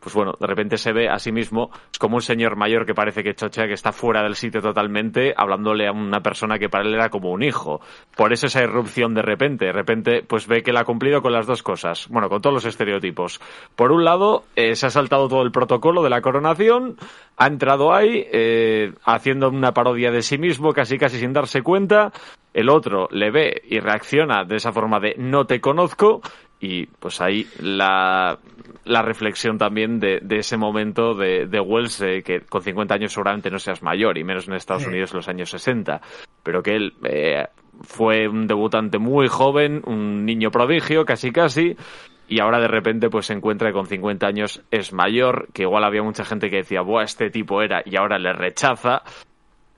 pues bueno, de repente se ve a sí mismo como un señor mayor que parece que chochea, que está fuera del sitio totalmente, hablándole a una persona que para él era como un hijo. Por eso esa irrupción de repente, de repente, pues ve que él ha cumplido con las dos cosas, bueno, con todos los estereotipos. Por un lado, eh, se ha saltado todo el protocolo de la coronación, ha entrado ahí, eh, haciendo una parodia de sí mismo, casi casi sin darse cuenta. El otro le ve y reacciona de esa forma de no te conozco, y pues ahí la, la reflexión también de, de ese momento de, de Wells, de que con 50 años seguramente no seas mayor, y menos en Estados Sí. Unidos en los años 60, pero que él eh, fue un debutante muy joven, un niño prodigio, casi casi, y ahora de repente pues se encuentra que con 50 años es mayor, que igual había mucha gente que decía, buah, este tipo era, y ahora le rechaza.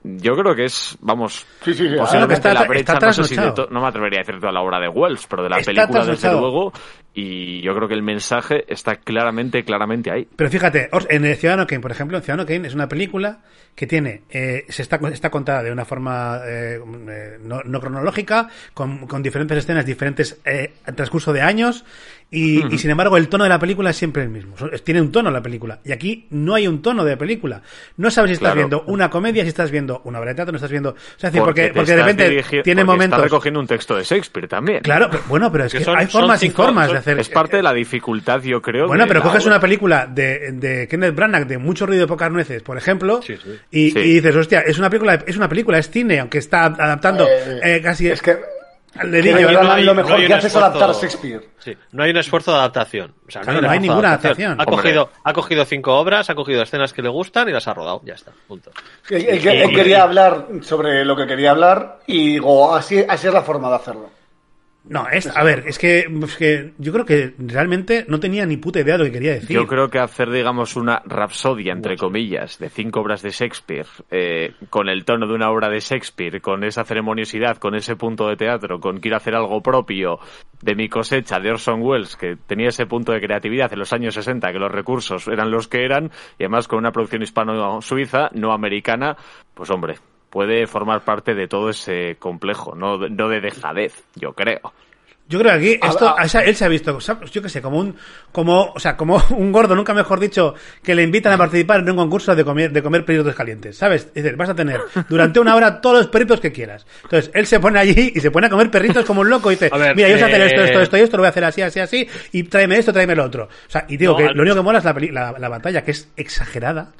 Yo creo que es, vamos, Sí, sí, sí. posiblemente está- la está brecha, no sé si de to- no me atrevería a decir toda la obra de Wells, pero de la Está película desde luego, y yo creo que el mensaje está claramente, claramente ahí. Pero fíjate, en el Ciudadano Kane, por ejemplo, en Ciudadano Kane es una película que tiene, eh, se está, está contada de una forma eh, eh, no, no cronológica, con, con diferentes escenas, diferentes eh, transcurso de años, y, y, sin embargo el tono de la película es siempre el mismo. Tiene un tono la película. Y aquí no hay un tono de película. No sabes si estás Claro. viendo una comedia, si estás viendo una obra de teatro, no estás viendo... O sea, es decir, porque, porque de repente tiene porque momentos... Está recogiendo un texto de Shakespeare también. Claro, pero- bueno, pero es Que que son- hay son formas y formas son- de hacer... Es parte de la dificultad, yo creo. Bueno, pero coges obra. una película de, de Kenneth Branagh de mucho ruido y pocas nueces, por ejemplo, Sí, sí. Y, Sí. y dices, hostia, es una película, es una película, es cine, aunque está adaptando Eh, eh, casi Es que de verdad no hay- lo mejor hay que hace es adaptar a Shakespeare. Sí, no hay un esfuerzo de adaptación. O sea, Claro, un no hay ninguna adaptación. Ha Hombre. cogido, ha cogido cinco obras, ha cogido escenas que le gustan y las ha rodado. Ya está, punto. Él quería hablar sobre lo que quería hablar y digo, así, así es la forma de hacerlo. No, es, a ver, es que, es que yo creo que realmente no tenía ni puta idea de lo que quería decir. Yo creo que hacer, digamos, una rapsodia, entre comillas, de cinco obras de Shakespeare, eh, con el tono de una obra de Shakespeare, con esa ceremoniosidad, con ese punto de teatro, con quiero hacer algo propio de mi cosecha, de Orson Welles, que tenía ese punto de creatividad en los años 60, que los recursos eran los que eran, y además con una producción hispano-suiza, no americana, pues hombre, puede formar parte de todo ese complejo, no, no de dejadez, yo creo. Yo creo que aquí esto, a, él se ha visto, yo qué sé, como un, como, o sea, como un gordo, nunca mejor dicho, que le invitan a participar en un concurso de comer, de comer perritos calientes, ¿sabes? Es decir, vas a tener durante una hora todos los perritos que quieras. Entonces, él se pone allí y se pone a comer perritos como un loco y dice, mira, yo voy a hacer esto, esto, esto y esto, lo voy a hacer así, así, así, y tráeme esto, tráeme lo otro. O sea, y digo que lo único que mola es la, la, la batalla, que es exagerada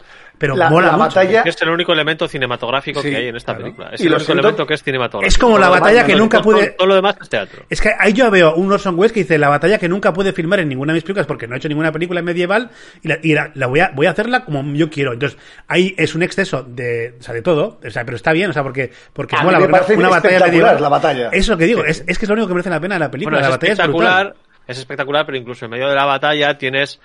pero la, mola la mucho. batalla Es el único elemento cinematográfico Sí, que hay en esta claro. película. Es Y el único siento- elemento que es cinematográfico. Es como la Todo batalla demás que nunca pude- Todo lo demás es teatro. Es que ahí yo veo un Orson Welles que dice la batalla que nunca pude filmar en ninguna de mis películas porque no he hecho ninguna película medieval y la, y la- la voy, a, voy a hacerla como yo quiero. Entonces, ahí es un exceso de, o sea, de todo, o sea, pero está bien, o sea, porque, porque A mola, me una, parece una batalla espectacular medieval. la batalla. Eso es lo que digo, es, es que es lo único que merece la pena de la película. Bueno, la es batalla es espectacular, es espectacular, pero incluso en medio de la batalla tienes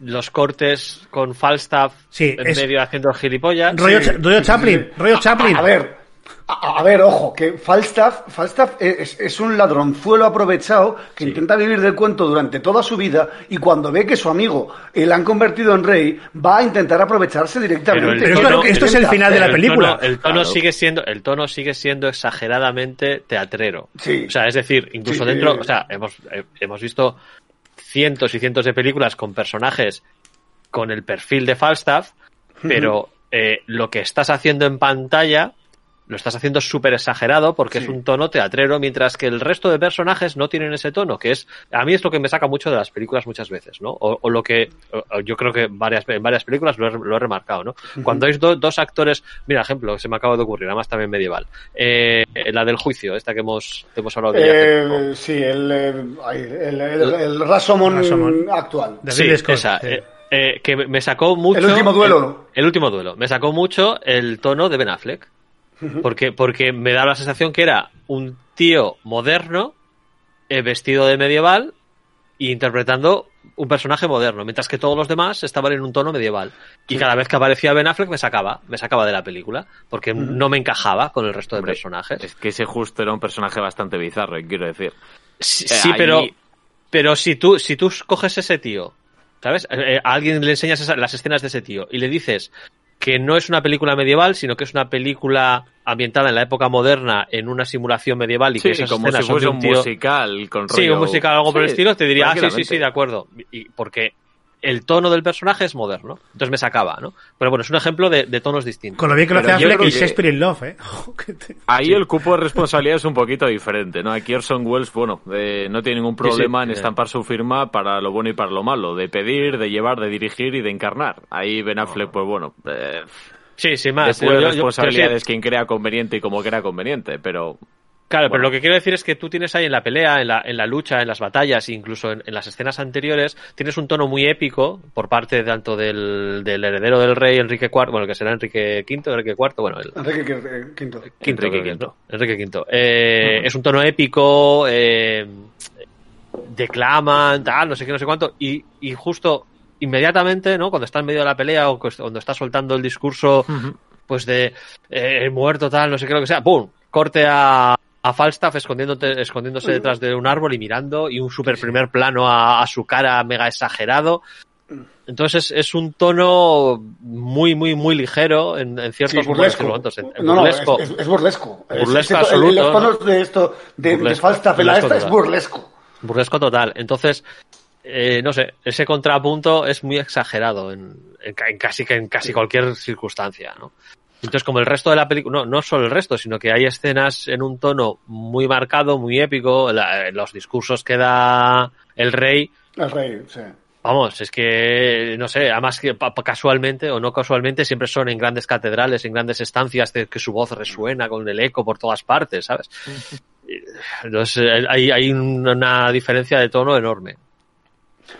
los cortes con Falstaff Sí, en es- medio haciendo gilipollas. Rollo, Cha- rollo Chaplin, rollo Chaplin. A, a ver, a, a ver, ojo, que Falstaff, Falstaff es, es un ladronzuelo aprovechado que intenta vivir del cuento durante toda su vida y cuando ve que su amigo eh, le han convertido en rey, va a intentar aprovecharse directamente. el Pero esto- es el final de la el película. tono- el tono Claro. sigue siendo, el tono sigue siendo exageradamente teatrero. Sí. O sea, es decir, incluso Sí, dentro, o sea, hemos, eh, hemos visto cientos y cientos de películas con personajes con el perfil de Falstaff, pero eh, lo que estás haciendo en pantalla lo estás haciendo súper exagerado porque es un tono teatrero, mientras que el resto de personajes no tienen ese tono, que es, a mí es lo que me saca mucho de las películas muchas veces, ¿no? O, o lo que, o- yo creo que varias, en varias películas lo he, lo he remarcado, ¿no? Cuando hay do- dos actores, mira, ejemplo, que se me acaba de ocurrir, además también medieval, eh, la del juicio, esta que hemos, que hemos hablado de ella. Eh, sí, el, eh, el, el, Rashomon. actual. Sí, Scott, esa, sí. eh, eh, que me sacó mucho. El último duelo. El, el último duelo. Me sacó mucho el tono de Ben Affleck. Porque, porque me da la sensación que era un tío moderno, eh, vestido de medieval, e interpretando un personaje moderno, mientras que todos los demás estaban en un tono medieval. Y cada vez que aparecía Ben Affleck me sacaba, me sacaba de la película, porque no me encajaba con el resto de Hombre, personajes. Es que ese justo era un personaje bastante bizarro, quiero decir. Sí, Eh, sí, ahí- pero, pero si tú, si tú coges ese tío, ¿sabes? Eh, eh, a alguien le enseñas esa- las escenas de ese tío y le dices que no es una película medieval, sino que es una película ambientada en la época moderna en una simulación medieval y que Sí, esas como si escenas fuese un tío... musical con Sí, rollo- un musical algo por el Sí, estilo, te diría, ah, sí, sí, sí, de acuerdo. Y porque el tono del personaje es moderno. Entonces me sacaba, ¿no? Pero bueno, es un ejemplo de, de tonos distintos. Con lo bien que lo hace Affleck y Shakespeare in Love, ¿eh? Ahí el cupo de responsabilidad es un poquito diferente, ¿no? Aquí Orson Welles, bueno, eh, no tiene ningún problema en eh. estampar su firma para lo bueno y para lo malo, de pedir, de llevar, de dirigir y de encarnar. Ahí Ben Affleck, pues bueno, eh, Sí, sin más. después Yo- yo- pero sí, quien crea conveniente y como crea conveniente, pero Claro, pero lo que quiero decir es que tú tienes ahí en la pelea, en la, en la lucha, en las batallas, incluso en, en las escenas anteriores, tienes un tono muy épico por parte tanto del, del heredero del rey Enrique IV, bueno, que será Enrique V, Enrique IV, bueno, el Enrique eh, Quinto. quinto, Enrique V. es, ¿no? Enrique V. Eh, Es un tono épico, eh, declaman, tal, no sé qué, no sé cuánto, y, y justo inmediatamente, ¿no? Cuando está en medio de la pelea o cuando está soltando el discurso, pues de eh, muerto, tal, no sé qué, lo que sea, ¡pum! Corte a, a Falstaff escondiéndote- escondiéndose detrás de un árbol y mirando, y un super primer plano a, a su cara mega exagerado. Entonces es, es un tono muy, muy, muy ligero en, en Sí, ciertos burlesco. momentos. En- en no, no, burlesco. es, es- es burlesco. Es- Burlesco es- absoluto, Los ¿no? tonos de esto, de, Falstaff en la esta es burlesco. Burlesco total. Entonces, eh, no sé, ese contrapunto es muy exagerado en, en ca- en casi en casi cualquier circunstancia, ¿no? Entonces, como el resto de la película, no, no solo el resto, sino que hay escenas en un tono muy marcado, muy épico, la- los discursos que da el rey, El rey, sí. Vamos, es que, no sé, además que casualmente o no casualmente siempre son en grandes catedrales, en grandes estancias de que su voz resuena con el eco por todas partes, ¿sabes? Entonces hay, hay una diferencia de tono enorme.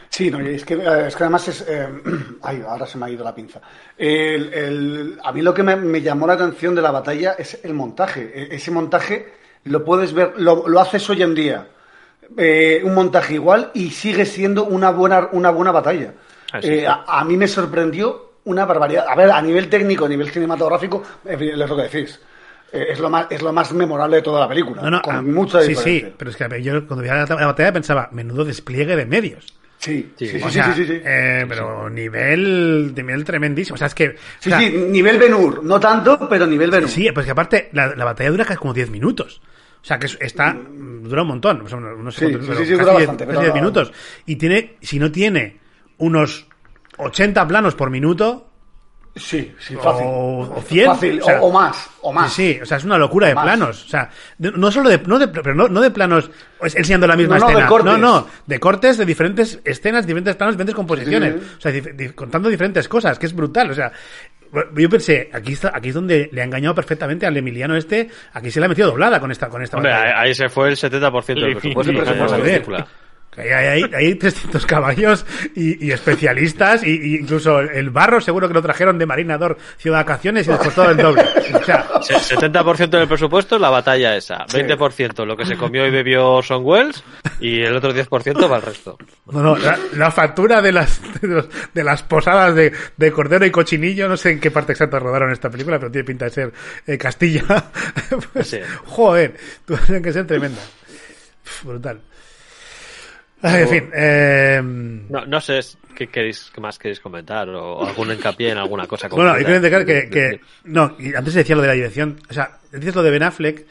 Sí, no, es que, eh, es que además es... eh, ay, ahora se me ha ido la pinza. El- el- a mí lo que me, me llamó la atención de la batalla es el montaje. E- Ese montaje lo puedes ver, lo, lo haces hoy en día eh, un montaje igual y sigue siendo una buena, una buena batalla. Ah, sí, Eh, sí. A, a mí me sorprendió una barbaridad. A ver, a nivel técnico, a nivel cinematográfico, es lo que decís. Eh, es, lo más, es lo más memorable de toda la película. No, no, con ah, mucha sí, diferencia. sí, pero es que yo cuando la, la batalla pensaba, menudo despliegue de medios. Sí, sí, sí, o sí, sea, sí, sí, sí. eh, pero nivel, nivel tremendísimo. O sea, es que... Sí, o sea, sí, nivel Ben-Hur. No tanto, pero nivel Ben-Hur. Sí, pues que aparte la, la batalla dura casi como 10 minutos. O sea, que es- está dura un montón. O sea, no, sé Sí, cuánto, sí, pero casi dura 10 bastante, casi pero 10 no- minutos. Y tiene, si no tiene unos 80 planos por minuto, Sí, sí, fácil. o, o 100. Fácil, o, sea, o, más, o más. Sí, o sea, es una locura de más. planos. O sea, de- no solo de, no de, pero no, no de planos pues, enseñando la misma No, no, de escena. cortes. No, no, de cortes de diferentes escenas, diferentes planos, diferentes composiciones. Sí. O sea, dif- dif- contando diferentes cosas, que es brutal. O sea, yo pensé, aquí está, aquí es donde le ha engañado perfectamente al Emiliano este, aquí se le ha metido doblada con esta, con esta Hombre, ahí, se fue el 70% del presupuesto Sí, de la presupuesto. película. Hay, hay, hay 300 caballos y, y especialistas y, y incluso el barro seguro que lo trajeron de Marinador Ciudad Vacaciones y les costó el doble. O sea, Se- 70% del presupuesto la batalla esa, 20% lo que se comió y bebió Son Wells y el otro 10% va al resto. No, no, la, la factura de las, de, los- de las posadas de, de Cordero y Cochinillo, no sé en qué parte exacta rodaron esta película, pero tiene pinta de ser eh, Castilla. Pues, Sí. Joder, tuvieron que ser tremenda. Brutal. Ay, en fin, eh, No, no sé qué queréis, qué más queréis comentar o algún hincapié en alguna cosa. bueno, que indicar que, que- no, y antes se decía lo de la dirección, o sea, dices lo de Ben Affleck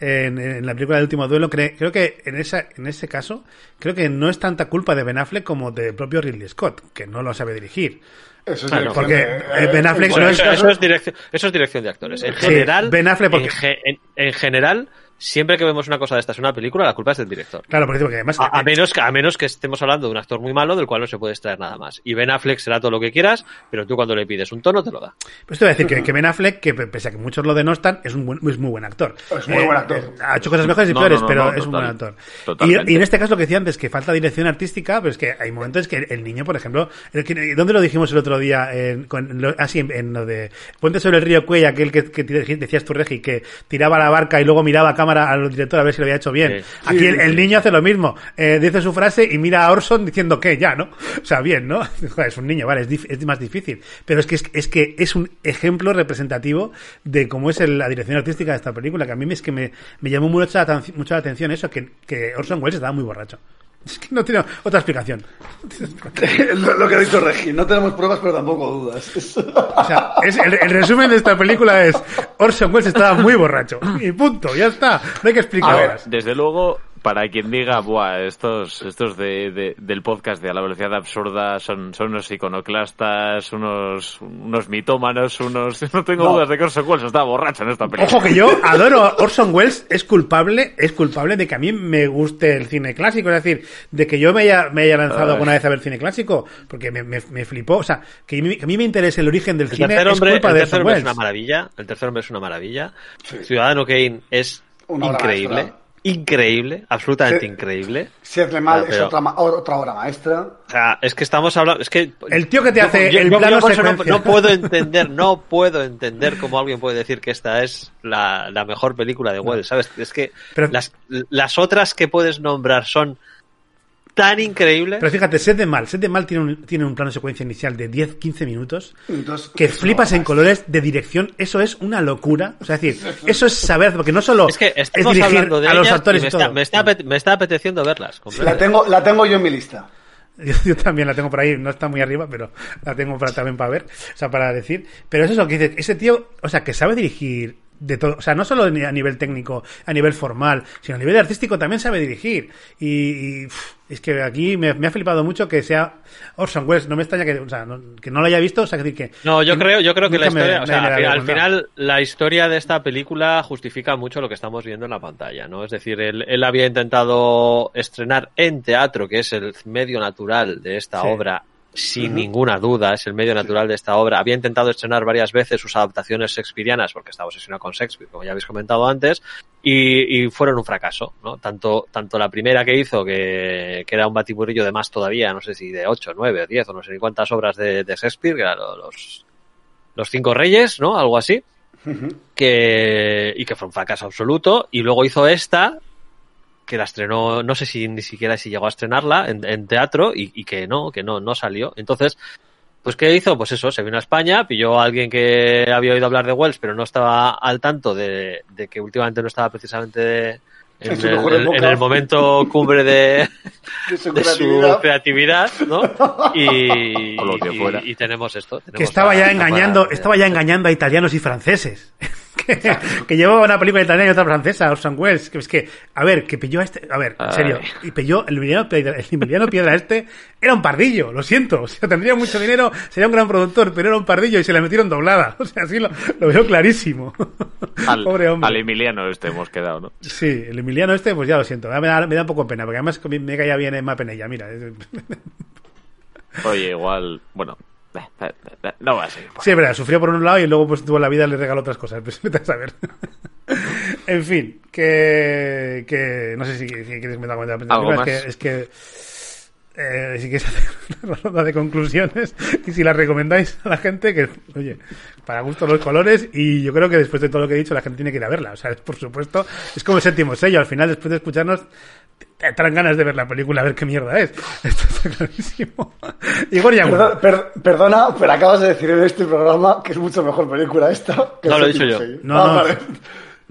en, en la película del último duelo, cre- creo que en esa, en ese caso, creo que no es tanta culpa de Ben Affleck como del propio Ridley Scott, que no lo sabe dirigir. Eso es Ah, no, porque, de- eh, Ben Affleck Bueno, no eso, es- eso es dirección, eso es dirección de actores. En Sí, general, Ben Affleck porque- en, ge- en- en general, siempre que vemos una cosa de esta en una película, la culpa es del director. Claro, porque, además... A, a menos que, a menos que estemos hablando de un actor muy malo del cual no se puede extraer nada más. Y Ben Affleck será todo lo que quieras, pero tú cuando le pides un tono te lo da. Pues te voy a decir que, que Ben Affleck, que pese a que muchos lo denostan, es un buen, es muy buen actor. Es muy buen actor. eh, ha hecho cosas mejores y No, peores, no, no, pero no, es un total- buen actor. Y, y en este caso lo que decía antes, que falta dirección artística, pero es que hay momentos que el niño, por ejemplo, ¿dónde lo dijimos el otro día? En, con lo- ah, sí, en, en lo de Puente sobre el río Cuella, aquel que, que decías tú, Regi, que tiraba la barca y luego miraba a cámara al director a ver si lo había hecho bien. Sí. Aquí el, el niño hace lo mismo, eh, dice su frase y mira a Orson diciendo que ya, ¿no? O sea, bien, ¿no? Joder, es un niño, vale, es, dif- es más difícil. Pero es que es, es que es un ejemplo representativo de cómo es el- la dirección artística de esta película, que a mí es que me, me llamó mucho la, mucho la atención eso, que, que Orson Welles estaba muy borracho. Es que no tiene otra explicación. lo, lo que ha dicho Regi, no tenemos pruebas, pero tampoco dudas. O sea, es, el, el resumen de esta película es Orson Welles estaba muy borracho. Y punto, ya está. No hay que explicar A ver, más. desde luego, para quien diga, Buah, estos, estos de, de- del podcast de A la velocidad absurda son, son unos iconoclastas, unos, unos mitómanos, unos... No tengo No. dudas de que Orson Welles está borracho en esta película. Ojo que yo adoro a Orson Welles, es culpable, es culpable de que a mí me guste el cine clásico, es decir, de que yo me haya, me haya lanzado Ay. alguna vez a ver cine clásico, porque me, me, me flipó, o sea, que a mí, que a mí me interese el origen del El cine tercer es hombre, culpa el de tercer Orson hombre es una maravilla. El tercer hombre es una maravilla. Ciudadano Kane es Una increíble. Increíble, absolutamente Sí. increíble. Siempre mal Ah, es pero- otra, ma- otra obra maestra. O sea, es que estamos hablando, es que El tío que te hace el yo- yo plano no, no puedo entender, no puedo entender cómo alguien puede decir que esta es la, la mejor película de Wells, ¿sabes? Es que Pero- las, las otras que puedes nombrar son tan increíbles. Pero fíjate, Set de Mal, Set de Mal tiene un, tiene un plano secuencia inicial de 10-15 minutos Entonces, que flipas en colores de dirección, eso es una locura. O sea, es decir, eso es saber, porque no solo es que es estamos dirigir hablando de a los actores y me, y todo. está, me, está, apete- me está apeteciendo verlas. La tengo, la tengo yo en mi lista. Yo, yo también la tengo por ahí, no está muy arriba, pero la tengo para, también para ver, o sea, para decir. Pero es eso que dice, ese tío, o sea, que sabe dirigir de todo, o sea, no solo a nivel técnico, a nivel formal, sino a nivel artístico también sabe dirigir. Y, es que aquí me, me ha flipado mucho que sea Orson Welles, no me extraña que, o sea, no, que no lo haya visto, o sea, que. No, yo creo, yo creo que la me- historia, o sea, al, final la historia de esta película justifica mucho lo que estamos viendo en la pantalla, ¿no? Es decir, él, él había intentado estrenar en teatro, que es el medio natural de esta Sí. obra, sin ninguna duda, es el medio natural de esta obra. Había intentado estrenar varias veces sus adaptaciones shakespearianas, porque estaba obsesionado con Shakespeare, como ya habéis comentado antes, y, y fueron un fracaso, ¿no? Tanto, tanto la primera que hizo, que, que era un batiburrillo de más todavía, no sé si de 8, 9 o 10 o no sé ni cuántas obras de, de Shakespeare, que eran lo- los, los cinco reyes, ¿no? Algo así. Que, y que fue un fracaso absoluto. Y luego hizo esta, que la estrenó, no sé si ni siquiera si llegó a estrenarla en, en teatro y, y que no, que no, no salió. Entonces, pues ¿qué hizo? Pues eso, se vino a España, pilló a alguien que había oído hablar de Wells, pero no estaba al tanto de, de que últimamente no estaba precisamente en, el, en- momento cumbre de, De su de su creatividad. creatividad, ¿no? Y, O lo que y- fuera. y tenemos esto. que tenemos estaba a- ya engañando, estaba ya engañando a italianos y franceses. que, llevaba una película italiana y otra francesa, Orson Welles. Que es que, a ver, que pilló a este, a ver, en serio, y pilló el Emiliano Piedra, el Emiliano Piedra este, era un pardillo, lo siento. O sea, tendría mucho dinero, sería un gran productor, pero era un pardillo y se le metieron doblada. O sea, así lo, lo veo clarísimo. Al, Pobre hombre. al Emiliano este hemos quedado, ¿no? Sí, el Emiliano este, pues ya lo siento. Me da, me da un poco pena, porque además me caía bien en Mapenella, mira. Oye, igual, bueno, no va a ser. Sí, es verdad, sufrió por un lado y luego pues tuvo la vida le regaló otras cosas. Pues vete a saber. en fin, que, que no sé si, si quieres me de la ¿Algo más? Es que, es que eh, si quieres hacer una ronda de conclusiones y si la recomendáis a la gente, que oye, para gusto los colores y yo creo que después de todo lo que he dicho la gente tiene que ir a verla. O sea, por supuesto, es como el séptimo sello. Al final, después de escucharnos, te dan ganas de ver la película, a ver qué mierda es. Esto está clarísimo. Igor Yagun. Perdona, per- perdona, pero acabas de decir en este programa que es mucho mejor película esta. Que No, el lo he dicho yo. sello. No, Ah, no. vale.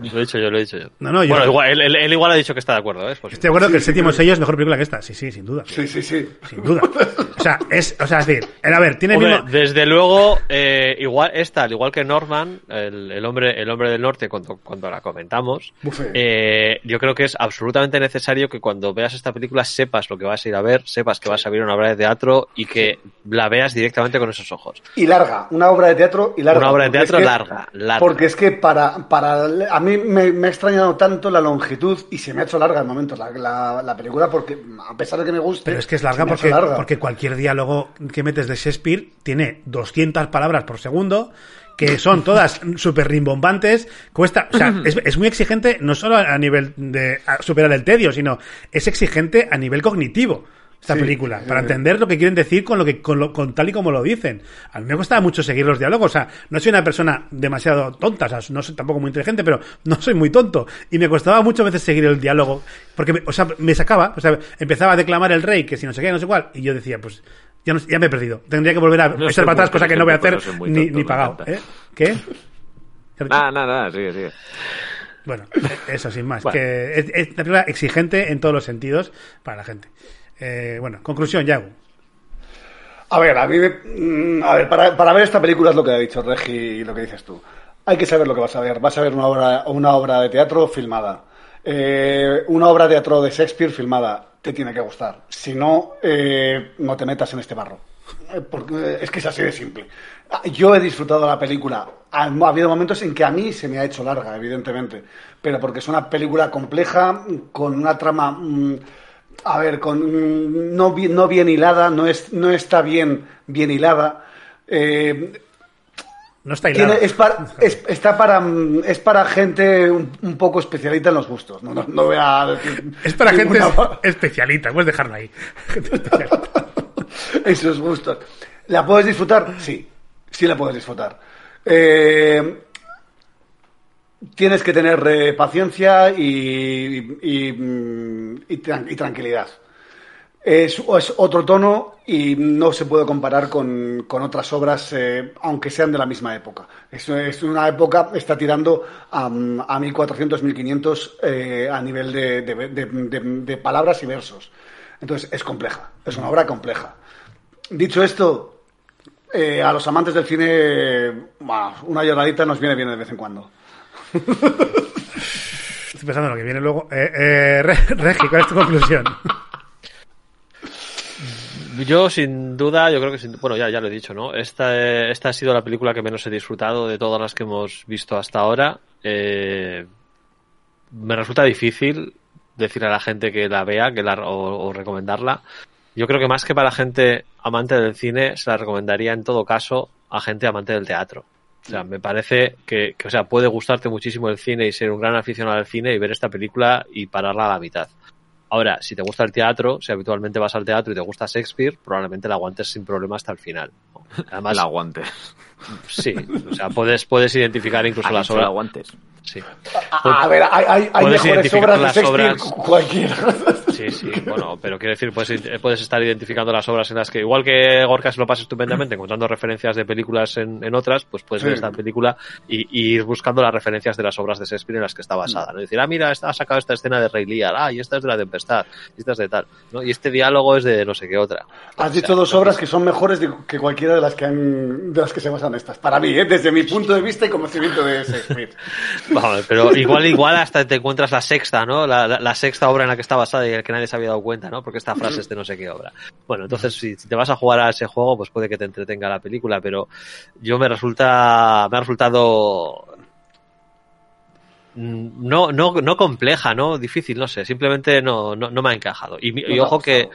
Lo he dicho yo, lo he dicho yo. No, no, yo- Bueno, igual, él, él- él igual ha dicho que está de acuerdo, ¿eh? Estoy de acuerdo que el séptimo sello es mejor película que esta. Sí, sí, sin duda. Sí, sí, sí. Sin duda. O sea, es, o sea, es decir, a ver, tiene el Hombre, mismo. desde luego, eh, igual esta, al igual que Norman, el, el hombre, el hombre del norte, cuando, cuando la comentamos, Buffet. eh, yo creo que es absolutamente necesario que cuando veas esta película sepas lo que vas a ir a ver, sepas que vas a ver una obra de teatro y que la veas directamente con esos ojos. Y larga, una obra de teatro y larga. Una obra de es teatro que- larga, larga. Porque es que para, para a mí me, me ha extrañado tanto la longitud y se me ha hecho larga en momentos la, la, la película porque a pesar de que me guste... Pero es que es larga porque, larga. porque cualquier diálogo que metes de Shakespeare tiene 200 palabras por segundo, que son todas súper rimbombantes. Cuesta, o sea, es, es muy exigente no solo a nivel de a superar el tedio, sino es exigente a nivel cognitivo. Esta Sí, película, para entender lo que quieren decir con lo que con, lo- con tal y como lo dicen. A mí me costaba mucho seguir los diálogos, o sea, no soy una persona demasiado tonta, o sea, no soy tampoco muy inteligente, pero no soy muy tonto y me costaba muchas veces seguir el diálogo porque me, o sea, me sacaba, o sea, empezaba a declamar el rey que si no sé qué, no sé cuál y yo decía, pues ya, no- ya me he perdido. Tendría que volver a No echar para atrás, cosa que no voy a hacer ni, pagado. ¿eh? ¿Qué? Nada, nada, nada, sigue, sigue. Bueno, eso sin más. Bueno. Que es, es una película exigente en todos los sentidos para la gente. Eh, bueno, conclusión, Yago. A ver, a mí me- mm, a ver, para, ver esta película es lo que ha dicho Regi y lo que dices tú. Hay que saber lo que vas a ver. Vas a ver una obra, de teatro filmada. Eh, una obra de teatro de Shakespeare filmada. Te tiene que gustar. Si no, eh, no te metas en este barro. Eh, Porque es que es así de simple. Ah, Yo he disfrutado la película. Ha, ha habido momentos en que a mí se me ha hecho larga, evidentemente. Pero porque es una película compleja, con una trama. mm, a ver, con, mm, no, no bien hilada, no, es, no está bien, bien hilada. Eh, No está tiene- hilado. es para, es, está para, mm, es para gente un, un poco especialita en los gustos. No, no, no voy a decir Es para gente especialita, puedes dejarlo ahí. Gente especialita. en sus gustos. ¿La puedes disfrutar? Sí, sí la puedes disfrutar. Eh, tienes que tener paciencia y, y, y tran- y tranquilidad. Es, otro tono y no se puede comparar con, otras obras, eh, aunque sean de la misma época. Es, una época, está tirando a, a 1400, 1500 eh, a nivel de, palabras y versos. Entonces es compleja, es una obra compleja. Dicho esto, eh, a los amantes del cine, una lloradita nos viene bien de vez en cuando. Estoy pensando en lo que viene luego. Eh, eh, ¿cuál es tu conclusión? Yo, sin duda, yo creo que, sin- bueno, ya, ya lo he dicho, ¿no? Esta, eh, esta ha sido la película que menos he disfrutado de todas las que hemos visto hasta ahora. Eh, me resulta difícil decir a la gente que la vea que la, o, recomendarla. Yo creo que más que para gente amante del cine, se la recomendaría en todo caso a gente amante del teatro. O sea, me parece que, que, o sea, puede gustarte muchísimo el cine y ser un gran aficionado al cine y ver esta película y pararla a la mitad. Ahora, si te gusta el teatro, si habitualmente vas al teatro y te gusta Shakespeare, probablemente la aguantes sin problema hasta el final. Además, La aguantes. sí, o sea, puedes, pudes identificar incluso ¿A las la obras, aguantes? Sí. A, a ver, hay, hay, hay Puedes mejores identificar obras de Shakespeare obras- cualquiera. Sí, sí, bueno, pero quiero decir, puedes, puedes estar identificando las obras en las que, igual que Gorka se lo pasa estupendamente encontrando referencias de películas en, en otras, pues puedes ver esta película y, y ir buscando las referencias de las obras de Shakespeare en las que está basada. ¿no? Y decir, ah, mira, ha sacado esta escena de Rey Lear, ah, y esta es de la Tempestad, y esta es de tal, ¿no? Y este diálogo es de no sé qué otra. Has dicho dos obras que son mejores de- que cualquiera de las que han, de las que se basan estas. Para mí, ¿eh? desde mi punto de vista y conocimiento de Shakespeare. Vamos, pero igual, igual hasta te encuentras la sexta, ¿no? La, la- la sexta obra en la que está basada y en la que nadie se había dado cuenta, ¿no? Porque esta frase es de no sé qué obra. Bueno, entonces si, te vas a jugar a ese juego, pues puede que te entretenga la película, pero yo me resulta, me ha resultado mm, no, no, no compleja, no difícil, no sé, simplemente no, no, no me ha encajado. Y, y ojo que.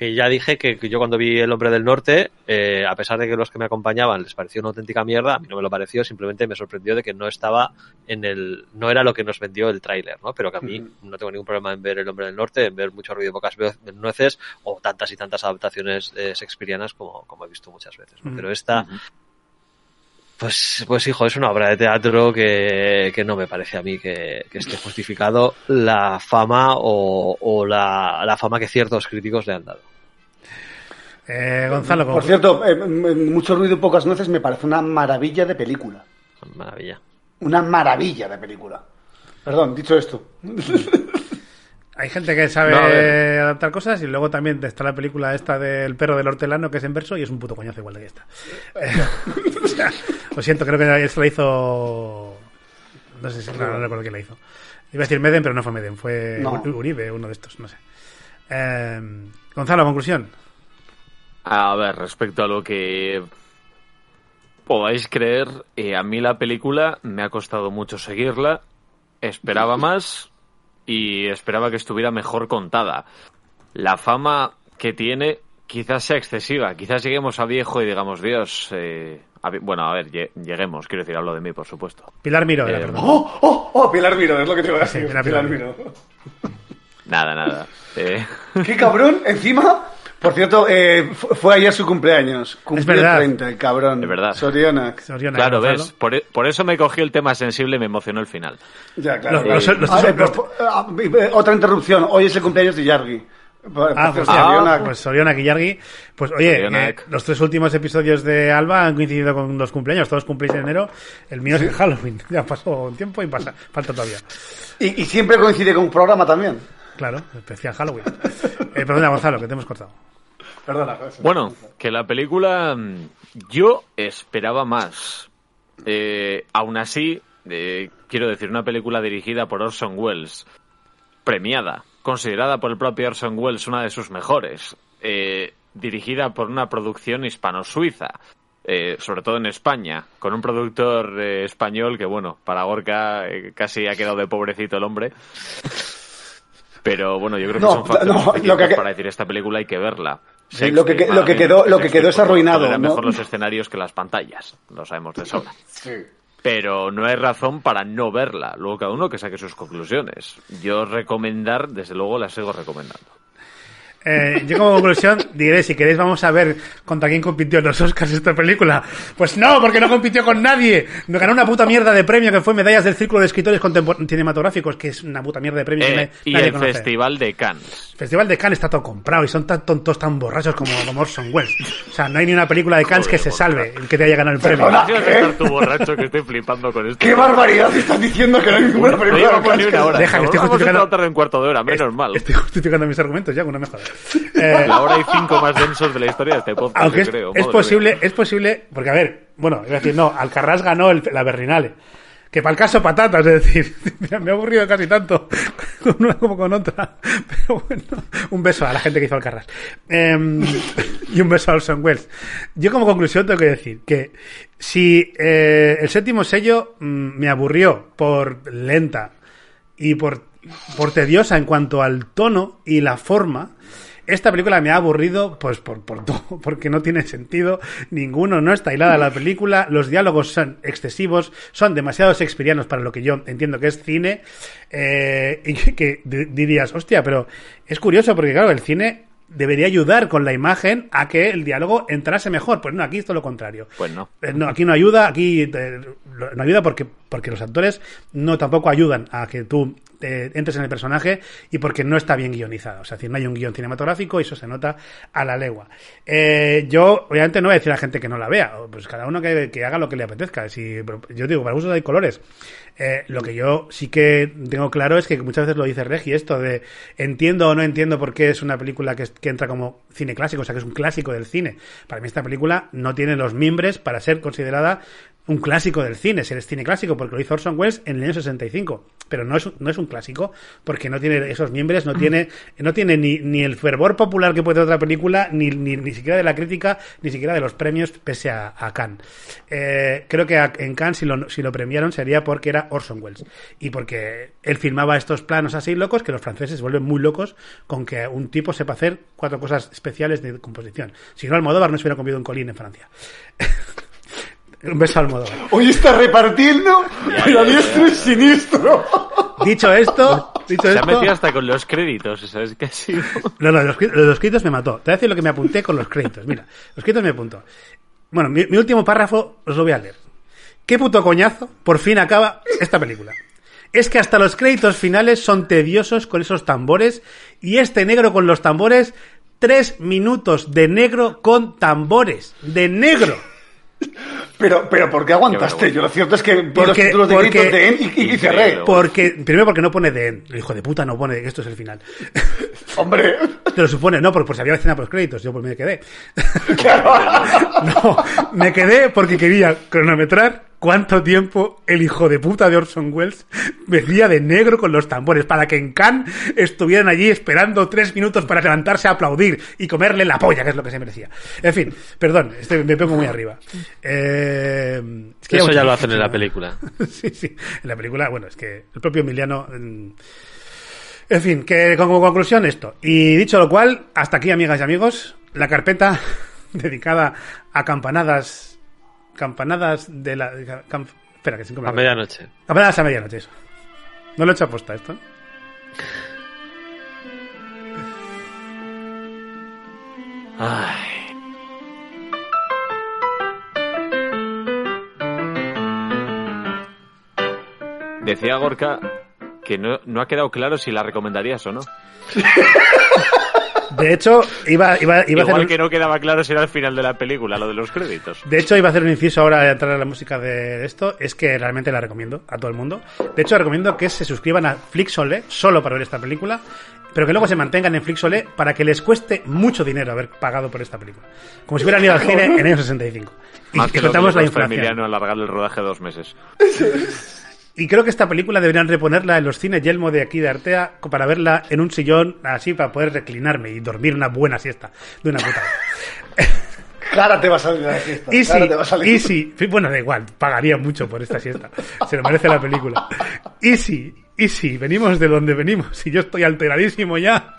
Que ya dije que, yo cuando vi El Hombre del Norte, eh, a pesar de que los que me acompañaban les pareció una auténtica mierda, a mí no me lo pareció, simplemente me sorprendió de que no estaba en el, no era lo que nos vendió el tráiler, ¿no? Pero que a mí no tengo ningún problema en ver El Hombre del Norte, en ver mucho ruido y pocas nueces, o tantas y tantas adaptaciones eh, shakespearianas como, como he visto muchas veces. Pero esta, pues, pues hijo, es una obra de teatro que, que no me parece a mí que, que esté justificado la fama o, o la, la fama que ciertos críticos le han dado. Eh, Gonzalo, Por cierto, eh, mucho ruido y pocas nueces me parece una maravilla de película. Maravilla. Una maravilla de película. Perdón, dicho esto. hay gente que sabe No, adaptar cosas y luego también está la película esta del perro del hortelano que es en verso y es un puto coñazo igual de que esta. O sea, lo siento, creo que se la hizo... No sé si no, no recuerdo quién la hizo. Iba a decir Meden, pero no fue Meden, fue No. Uribe, uno de estos, no sé. Eh, Gonzalo, conclusión. A ver, respecto a lo que podáis creer, eh, a mí la película me ha costado mucho seguirla. Esperaba más y esperaba que estuviera mejor contada. La fama que tiene quizás sea excesiva. Quizás lleguemos a viejo y digamos, Dios, eh, a bueno, a ver, lle- lleguemos, quiero decir, hablo de mí, por supuesto. Pilar Miro, Eh, perdón. ¡Oh, oh, oh! Pilar Miro, es lo que te iba a decir. Sí, Pilar. Miro. Nada, nada. Eh, ¡Qué cabrón! Encima, por cierto, eh, fu- fue ayer su cumpleaños. Cumplió verdad. 30, el cabrón. Es verdad. Sorionak. Soriona, claro, Gonzalo. ves, por, por eso me cogí el tema sensible y me emocionó el final. Ya, claro. Los- los- los- eh, los- pero, eh, otra interrupción. Hoy es el cumpleaños de Yargi. Ah, pues, ah, Sorionak. pues Soriona. Pues oye, Sorionak. eh, los tres últimos episodios de Alba han coincidido con los cumpleaños. Todos cumplís en enero. El mío es en Halloween. Ya pasó un tiempo y pasa. Falta todavía. Y, y siempre coincide con un programa también. Claro, especial Halloween. Eh, perdona, Gonzalo, que te hemos cortado. Perdona. Bueno, que la película mm, yo esperaba más. Eh, aún así, eh, quiero decir, una película dirigida por Orson Welles, premiada, considerada por el propio Orson Welles una de sus mejores, eh, dirigida por una producción hispano-suiza, eh, sobre todo en España, con un productor eh, español que, bueno, para Gorka eh, casi ha quedado de pobrecito el hombre. Pero bueno, yo creo que No, son factores no, lo suficientes que- para decir esta película hay que verla. Sí, lo que- lo que quedó- lo que quedó es arruinado, tolera ¿no? mejor los escenarios que las pantallas, lo sabemos de sobra. Sí. Pero no hay razón para no verla. Luego cada uno que saque sus conclusiones. Yo recomendar, desde luego la sigo recomendando. Eh, yo como conclusión diré, si queréis vamos a ver contra quién compitió en los Oscars esta película. Pues no, porque no compitió con nadie. Me ganó una puta mierda de premio que fue Medallas del Círculo de Escritores Cinematográficos, que es una puta mierda de premio que Eh, nadie- y nadie el conoce. Festival de Cannes. El Festival de Cannes está todo comprado y son tan tontos, tan borrachos como, como Orson Welles. O sea, no hay ni una película de Cannes que se salve el que te haya ganado el premio. Perdona. Estar tú borracho que estoy flipando con esto. ¡Qué barbaridad estás diciendo que no hay ninguna película de ni Cannes una hora. Deja, que estoy justificando- tarde un cuarto de hora, menos mal. Estoy justificando mis argumentos ya, que no me jodas. Eh, La hora y cinco más densos de la historia de este podcast, Aunque es, creo. es posible, mía. es posible, porque a ver, bueno, iba a decir, no, Alcarrás ganó el- la Berlinale. Que para el caso patatas, es decir, me ha aburrido casi tanto con una como con otra. Pero bueno, un beso a la gente que hizo Alcarrás. Em, y un beso a Orson Welles. Yo como conclusión tengo que decir que si eh, el séptimo sello mm, me aburrió por lenta y por, por tediosa en cuanto al tono y la forma, esta película me ha aburrido pues por, por todo, porque no tiene sentido ninguno, no está hilada la película, los diálogos son excesivos, son demasiado shakespearianos para lo que yo entiendo que es cine, eh, y que, que di- dirías, hostia, pero es curioso porque claro, el cine debería ayudar con la imagen a que el diálogo entrase mejor, pues no, aquí es todo lo contrario. Pues no. Eh, No, aquí no ayuda, aquí eh, no ayuda porque porque los actores no tampoco ayudan a que tú eh, entres en el personaje y porque no está bien guionizado. O sea, no hay un guion cinematográfico y eso se nota a la legua. Eh, yo, obviamente, no voy a decir a la gente que no la vea. Pues cada uno que, haga lo que le apetezca. Si, yo digo, para gustos hay colores. Eh, lo que yo sí que tengo claro es que muchas veces lo dice Regi, esto de entiendo o no entiendo por qué es una película que, que entra como cine clásico, o sea, que es un clásico del cine. Para mí esta película no tiene los mimbres para ser considerada un clásico del cine. Si eres cine clásico porque lo hizo Orson Welles en el año 65. Pero no es, un- no es un clásico porque no tiene esos miembros, no tiene, no tiene ni, ni el fervor popular que puede tener otra película, ni, ni, ni siquiera de la crítica, ni siquiera de los premios pese a, a Cannes. Eh, creo que a- en Cannes si lo, si lo premiaron sería porque era Orson Welles. Y porque él filmaba estos planos así locos que los franceses se vuelven muy locos con que un tipo sepa hacer cuatro cosas especiales de composición. Si no, Almodóvar no se hubiera comido un colín en Francia. un beso a Almodóvar. Hoy está repartiendo, pero a diestro y siniestro. Dicho esto, dicho Se ha esto, metido hasta con los créditos, ¿sabes qué ha sido? No, no, los, los créditos me mató. Te voy a decir lo que me apunté con los créditos. Mira, los créditos me apuntó. Bueno, mi, mi último párrafo os lo voy a leer. ¿Qué puto coñazo? Por fin acaba esta película. Es que hasta los créditos finales son tediosos con esos tambores y este negro con los tambores, tres minutos de negro con tambores. De negro. Pero, pero ¿por qué aguantaste? Yo lo cierto es que vi los Porque- títulos de porque- créditos de N y, y- y cerré. Porque, primero porque no pone de end. El hijo de puta no pone que esto es el final. Hombre, Te lo supone, no, porque por si había escena por créditos, yo pues me quedé. claro. No, me quedé porque quería cronometrar cuánto tiempo el hijo de puta de Orson Welles vestía de negro con los tambores para que en Cannes estuvieran allí esperando tres minutos para levantarse a aplaudir y comerle la polla, que es lo que se merecía. En fin, perdón, este, me pongo muy arriba. Eh, es que Eso ya lo hacen en la película. sí, sí. En la película, bueno, es que el propio Emiliano. mm, En fin, que como conclusión esto. Y dicho lo cual, hasta aquí, amigas y amigos, la carpeta dedicada a campanadas. Campanadas de la. espera, que me A medianoche. Campanadas a medianoche, eso. No lo he hecho aposta esto. Ay. Decía Gorka que no, no ha quedado claro si la recomendarías o no. De hecho, iba, iba, iba a hacer. Igual un- que no quedaba claro si era el final de la película, lo de los créditos. De hecho, iba a hacer un inciso ahora de entrar a la música de esto. Es que realmente la recomiendo a todo el mundo. De hecho, recomiendo que se suscriban a Flixolé solo para ver esta película, pero que luego se mantengan en Flixolé para que les cueste mucho dinero haber pagado por esta película. Como si hubieran ido al cine en el año 65. Y, Más y que lo que contamos la inflación. Emiliano alargar el rodaje dos meses. Y creo que esta película deberían reponerla en los cines Yelmo de aquí de Artea para verla en un sillón así para poder reclinarme y dormir una buena siesta de una puta vez. Cara te va a salir la. Easy, cara te va a salir. easy. Bueno, da igual, pagaría mucho por esta siesta. Se lo merece la película. Easy, easy. Venimos de donde venimos y yo estoy alteradísimo ya.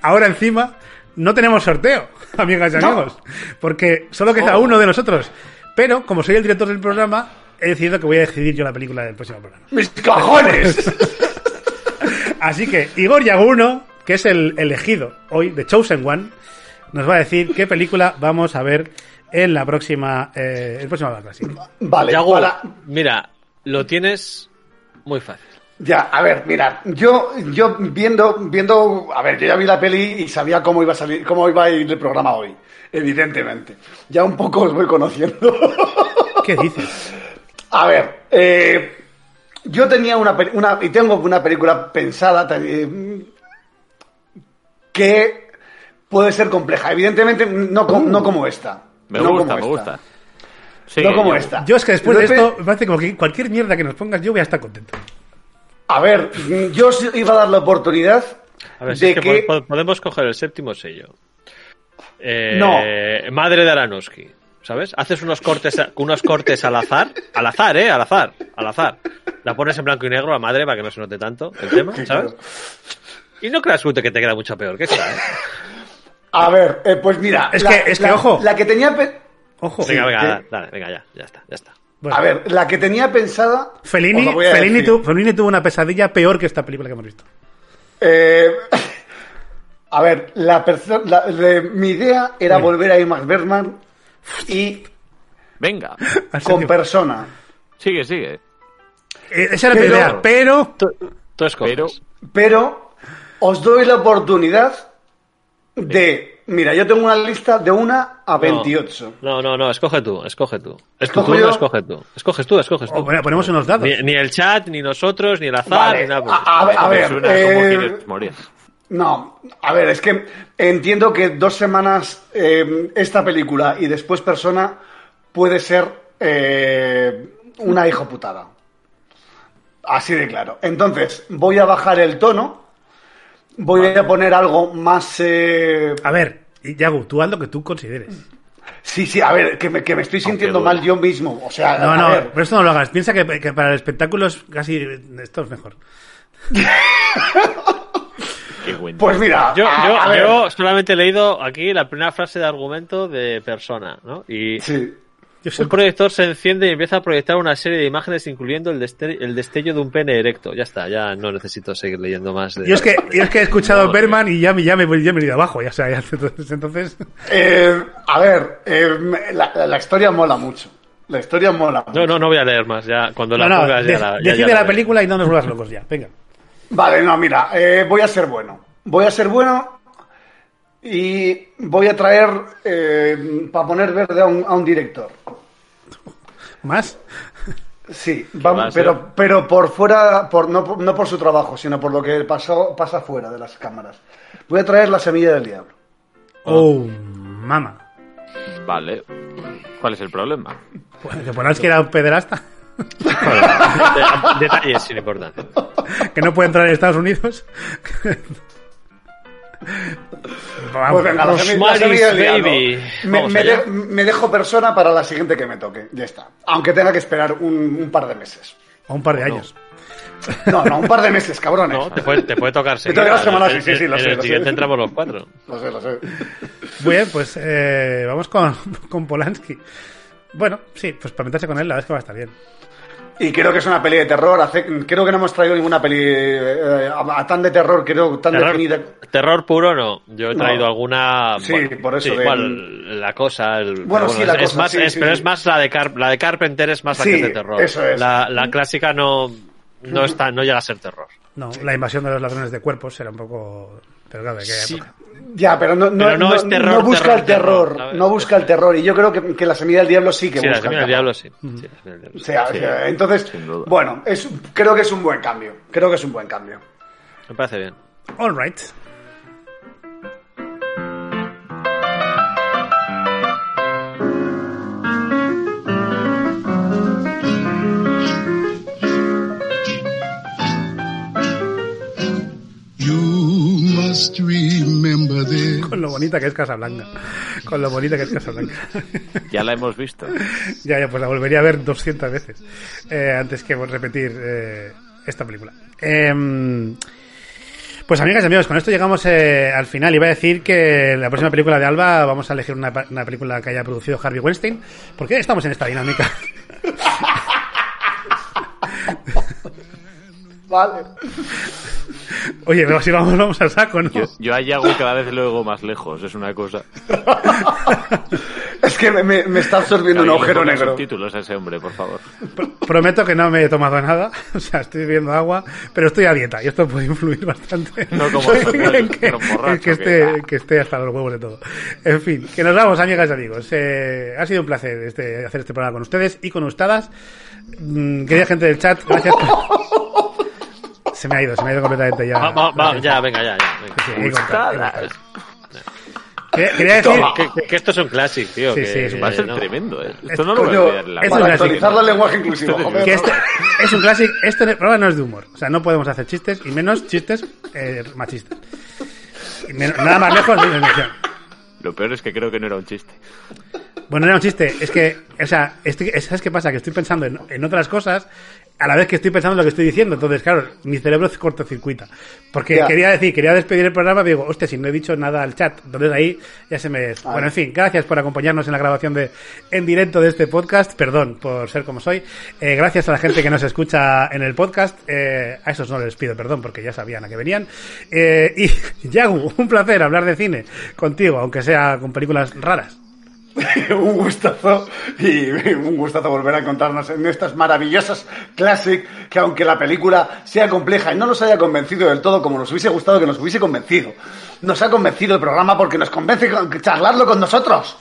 Ahora encima no tenemos sorteo, amigas y No. amigos, porque solo queda Oh. uno de nosotros. Pero como soy el director del programa, he decidido que voy a decidir yo la película del próximo programa. ¡Mis cojones! Así que Igor Yaguno, que es el elegido hoy de Chosen One, nos va a decir qué película vamos a ver en la próxima, eh, el próximo. Vale, Yago, para- mira, lo tienes muy fácil. Ya, a ver, mira, yo, yo viendo, viendo, a ver, yo ya vi la peli y sabía cómo iba a salir, cómo iba a ir el programa hoy, evidentemente. Ya un poco os voy conociendo. ¿Qué dices? A ver, eh, yo tenía una, una y tengo una película pensada eh, que puede ser compleja. Evidentemente no, com- no como esta. Me No gusta, como me esta. gusta. No como esta. Yo es que después de esto, me parece como que cualquier mierda que nos pongas, yo voy a estar contento. A ver, yo os iba a dar la oportunidad A ver, si de es que, que... po- po- podemos coger el séptimo sello. Eh, No. Madre de Aranowski. ¿Sabes? Haces unos cortes, a- unos cortes al azar. Al azar, ¿eh? Al azar. Al azar. La pones en blanco y negro a madre para que no se note tanto el tema, ¿sabes? Y no creas que te queda mucho peor que esa, ¿eh? A ver, eh, pues mira... Es la- que- es que, la- ojo. La que tenía... pe- Ojo. Venga, venga, ¿qué? dale, venga, ya, ya está, ya está. Bueno, A ver, la que tenía pensada... Fellini, Fellini, tu- Fellini tuvo una pesadilla peor que esta película que hemos visto. Eh, a ver, la la- de- mi idea era volver a Max Bergman y Venga, con persona. sigue, sigue. Eh, Esa era la Pero- idea, pero... Tú, tú escoges. Pero Pero os doy la oportunidad de. Mira, yo tengo una lista de una a 28. No, no, no, escoge tú, escoge tú. Es tu ¿Escojo turno, escoge tú. Escoges tú, escoges tú. O, bueno, ponemos unos dados. Ni, ni el chat, ni nosotros, ni el azar, Vale, ni nada. a, a ver, a ver, eh, como quieres morir. No, a ver, es que entiendo que dos semanas eh, esta película y después persona puede ser eh, una hijoputada. Así de claro. Entonces, voy a bajar el tono. Voy a poner algo más. eh, A ver, Yagu, tú haz lo que tú consideres. Sí, sí, a ver, que me, que me estoy sintiendo mal yo mismo. O sea, No, a no, ver, pero esto no lo hagas. Piensa que, que para el espectáculo es casi... Esto es mejor. Qué buen pues mira, Yo, a- yo, yo solamente he leído aquí la primera frase de argumento de persona, ¿no? Y sí. Un proyector se enciende y empieza a proyectar una serie de imágenes incluyendo el, deste- el destello de un pene erecto. Ya está, ya no necesito seguir leyendo más. De... Yo es que, yo es que he escuchado Berman y ya, me- ya, me, ya me he ido abajo. Ya, o sea, ya- entonces, entonces... Eh, a ver, eh, la, la historia mola mucho. La historia mola mucho. No, no, no voy a leer más. Ya, cuando la No, no, pongas ya de- la. ya- decide ya la veré. película y no nos vuelvas locos ya. Venga. Vale, no, mira, eh, voy a ser bueno. Voy a ser bueno y voy a traer para poner verde a un, a un director. ¿Más? Sí, vamos, pero, pero por fuera, por, no, por- no por su trabajo, sino por lo que pasó, pasa fuera de las cámaras. Voy a traer la semilla del diablo. Oh, mama. Vale. ¿Cuál es el problema? Pues, Que Polanski era un pederasta. De- Detalles sin importancia. Que no puede entrar en Estados Unidos. Vamos. Pues venga, diablo. Baby. Me, me de- me dejo persona para la siguiente que me toque. Ya está. Aunque tenga que esperar un, un par de meses. A un par de años. No, no, un par de meses, cabrones. No, te puede, te puede tocar seguir. toca la semana, En- sí, sí, sí, lo en sé, el lo siguiente sé. entramos los cuatro. Lo sé, lo sé. Muy bien, pues eh, vamos con, con Polanski. Bueno, sí, pues para meterse con él, la verdad es que va a estar bien. Y creo que es una peli de terror. hace- creo que no hemos traído ninguna peli eh, a, a tan de terror, creo, tan Terror, definida. terror puro no. Yo he No. traído alguna. Sí, bueno, por eso sí, de- igual, la cosa. el- Bueno, pero sí, la es, es cosa, más, sí, es- sí, pero sí. es más la de, Car- la de Carpenter, es más la Sí, que es de terror. eso es. La, la clásica no, no, está, no llega a ser terror. No, la invasión de los ladrones de cuerpos era un poco... Pero claro, de Sí. época. Ya, pero no, no, Pero no no- es terror, no busca terror, el terror, terror, no busca el terror. Y yo creo que, que la semilla del diablo sí que Sí, la busca semilla del. Sí, la semilla del diablo O sí. sea, Sí, sea, entonces, bueno, es, creo que es un buen cambio. Creo que es un buen cambio. Me parece bien. All right. Remember this. Con lo bonita que es Casablanca. Con lo bonita que es Casablanca. Ya la hemos visto. ya, ya, pues la volvería a ver 200 veces. eh, antes que repetir eh, esta película. Em, pues amigas y amigos, con esto llegamos eh, al final. Iba a decir que en la próxima película de Alba vamos a elegir una, una película que haya producido Harvey Weinstein. ¿Por qué estamos en esta dinámica? Vale. Oye, pero si vamos, vamos al saco, ¿no? Yo, yo a Yago cada vez lo oigo más lejos, es una cosa. Es que me, me- me está absorbiendo un agujero negro. subtítulos a ese hombre, por favor. Prometo que no me he tomado nada, o sea, estoy bebiendo agua, pero estoy a dieta y esto puede influir bastante No como en que, borracho esté, que esté hasta los huevos de todo. En fin, que nos vamos, amigas y amigos. Eh, ha sido un placer este, hacer este programa con ustedes y con ustedes. Mm, querida gente del chat, gracias por... Se me ha ido, se me ha ido completamente ya. Va, va, va, ya, venga, ya, ya. venga. Sí. Quería, decir... Que, que- que esto es un clásico, tío. Sí, que, sí, es un- Va a ser no. tremendo, ¿eh? Esto no lo voy a olvidar la es para clásico. actualizar el lenguaje inclusivo, joder. que este es un clásico. Programa no es de humor. O sea, no podemos hacer chistes y menos chistes eh, machistas. Y menos- nada más lejos de la. Lo peor es que creo que no era un chiste. Bueno, no era un chiste. Es que, o sea, estoy, ¿sabes qué pasa? Que estoy pensando en, en otras cosas a la vez que estoy pensando en lo que estoy diciendo. Entonces, claro, mi cerebro se cortocircuita. Porque Ya. quería decir, quería despedir el programa, digo, hostia, si no he dicho nada al chat. Entonces ahí ya se me... Bueno, en fin, gracias por acompañarnos en la grabación de en directo de este podcast. Perdón por ser como soy. Eh, gracias a la gente que nos escucha en el podcast. Eh, a esos no les pido perdón porque ya sabían a qué venían. Eh, y Yagu, un placer hablar de cine contigo, aunque sea con películas raras. un gustazo y un gustazo volver a encontrarnos en estas maravillosas classic que aunque la película sea compleja y no nos haya convencido del todo como nos hubiese gustado que nos hubiese convencido, nos ha convencido el programa porque nos convence con charlarlo con nosotros.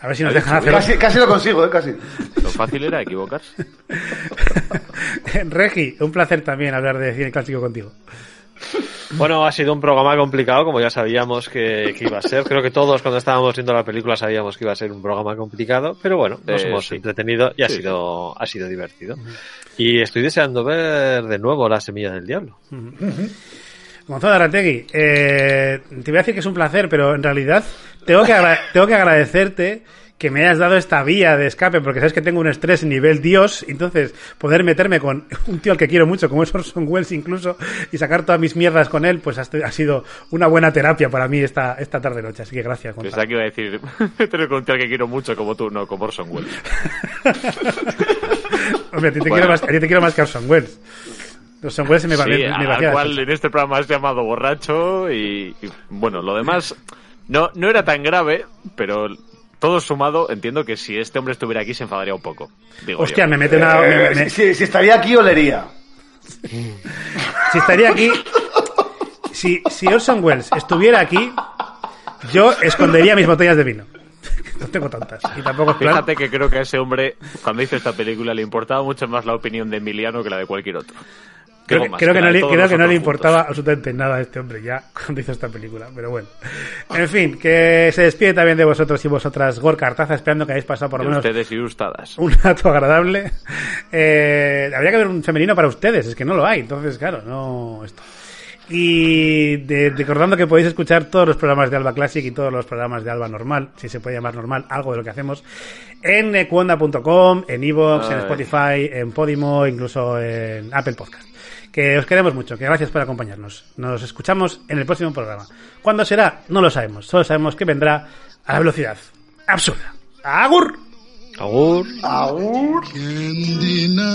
A ver si nos dejan hacer. Casi, casi lo consigo, ¿eh? casi. Lo fácil era equivocarse. Regi, un placer también hablar de cine clásico contigo. Bueno, ha sido un programa complicado, como ya sabíamos que, que iba a ser. Creo que todos cuando estábamos viendo la película sabíamos que iba a ser un programa complicado, pero bueno, nos Eh, hemos sí. entretenido y ha Sí, sido ha sido divertido. Y estoy deseando ver de nuevo La Semilla del Diablo. Gonzalo Arategui, eh, te voy a decir que es un placer, pero en realidad tengo que, agra- tengo que agradecerte que me hayas dado esta vía de escape, porque sabes que tengo un estrés nivel Dios, entonces poder meterme con un tío al que quiero mucho, como es Orson Welles incluso, y sacar todas mis mierdas con él, pues ha, sido una buena terapia para mí esta, esta tarde-noche. Así que gracias. Pensaba que iba a decir, tener con un tío al que quiero mucho como tú, no, como Orson Welles. Hombre, a ti te, Bueno. quiero más, a ti te quiero más que Orson Welles. Orson Welles se me, va- Sí, me, me al cual en este programa has llamado borracho y, y, bueno, lo demás no, no era tan grave, pero todo sumado entiendo que si este hombre estuviera aquí se enfadaría un poco. Digo Hostia, yo. me mete una... me- Eh, me- si, si estaría aquí, olería. si estaría aquí, si, si Orson Welles estuviera aquí, yo escondería mis botellas de vino. No tengo tantas. Y tampoco es plan. Fíjate que creo que a ese hombre, cuando hizo esta película, le importaba mucho más la opinión de Emiliano que la de cualquier otro. Creo que, creo que no le, todos creo que no le nosotros importaba juntos. absolutamente nada a este hombre ya cuando hizo esta película, pero bueno. En fin, que se despide también de vosotros y vosotras, Gorka Artaza, esperando que hayáis pasado por lo menos ustedes y un rato agradable. Eh, habría que haber un femenino para ustedes, es que no lo hay, entonces claro, no esto. Y de- recordando que podéis escuchar todos los programas de Alba Classic y todos los programas de Alba Normal, si se puede llamar normal, algo de lo que hacemos, en ecuanda.com, en Evox, en. Spotify, en Podimo, incluso en Apple Podcast. Que os queremos mucho, que gracias por acompañarnos. Nos escuchamos en el próximo programa. ¿Cuándo será? No lo sabemos. Solo sabemos que vendrá a la velocidad absurda. ¡Agur! Agur. Deny.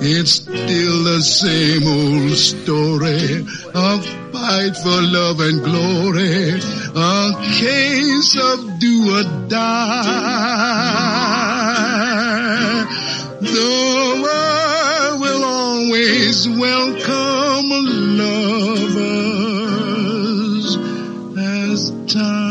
It's still the same old story. A fight for love and glory. A case of do or die. The world will always welcome lovers as time.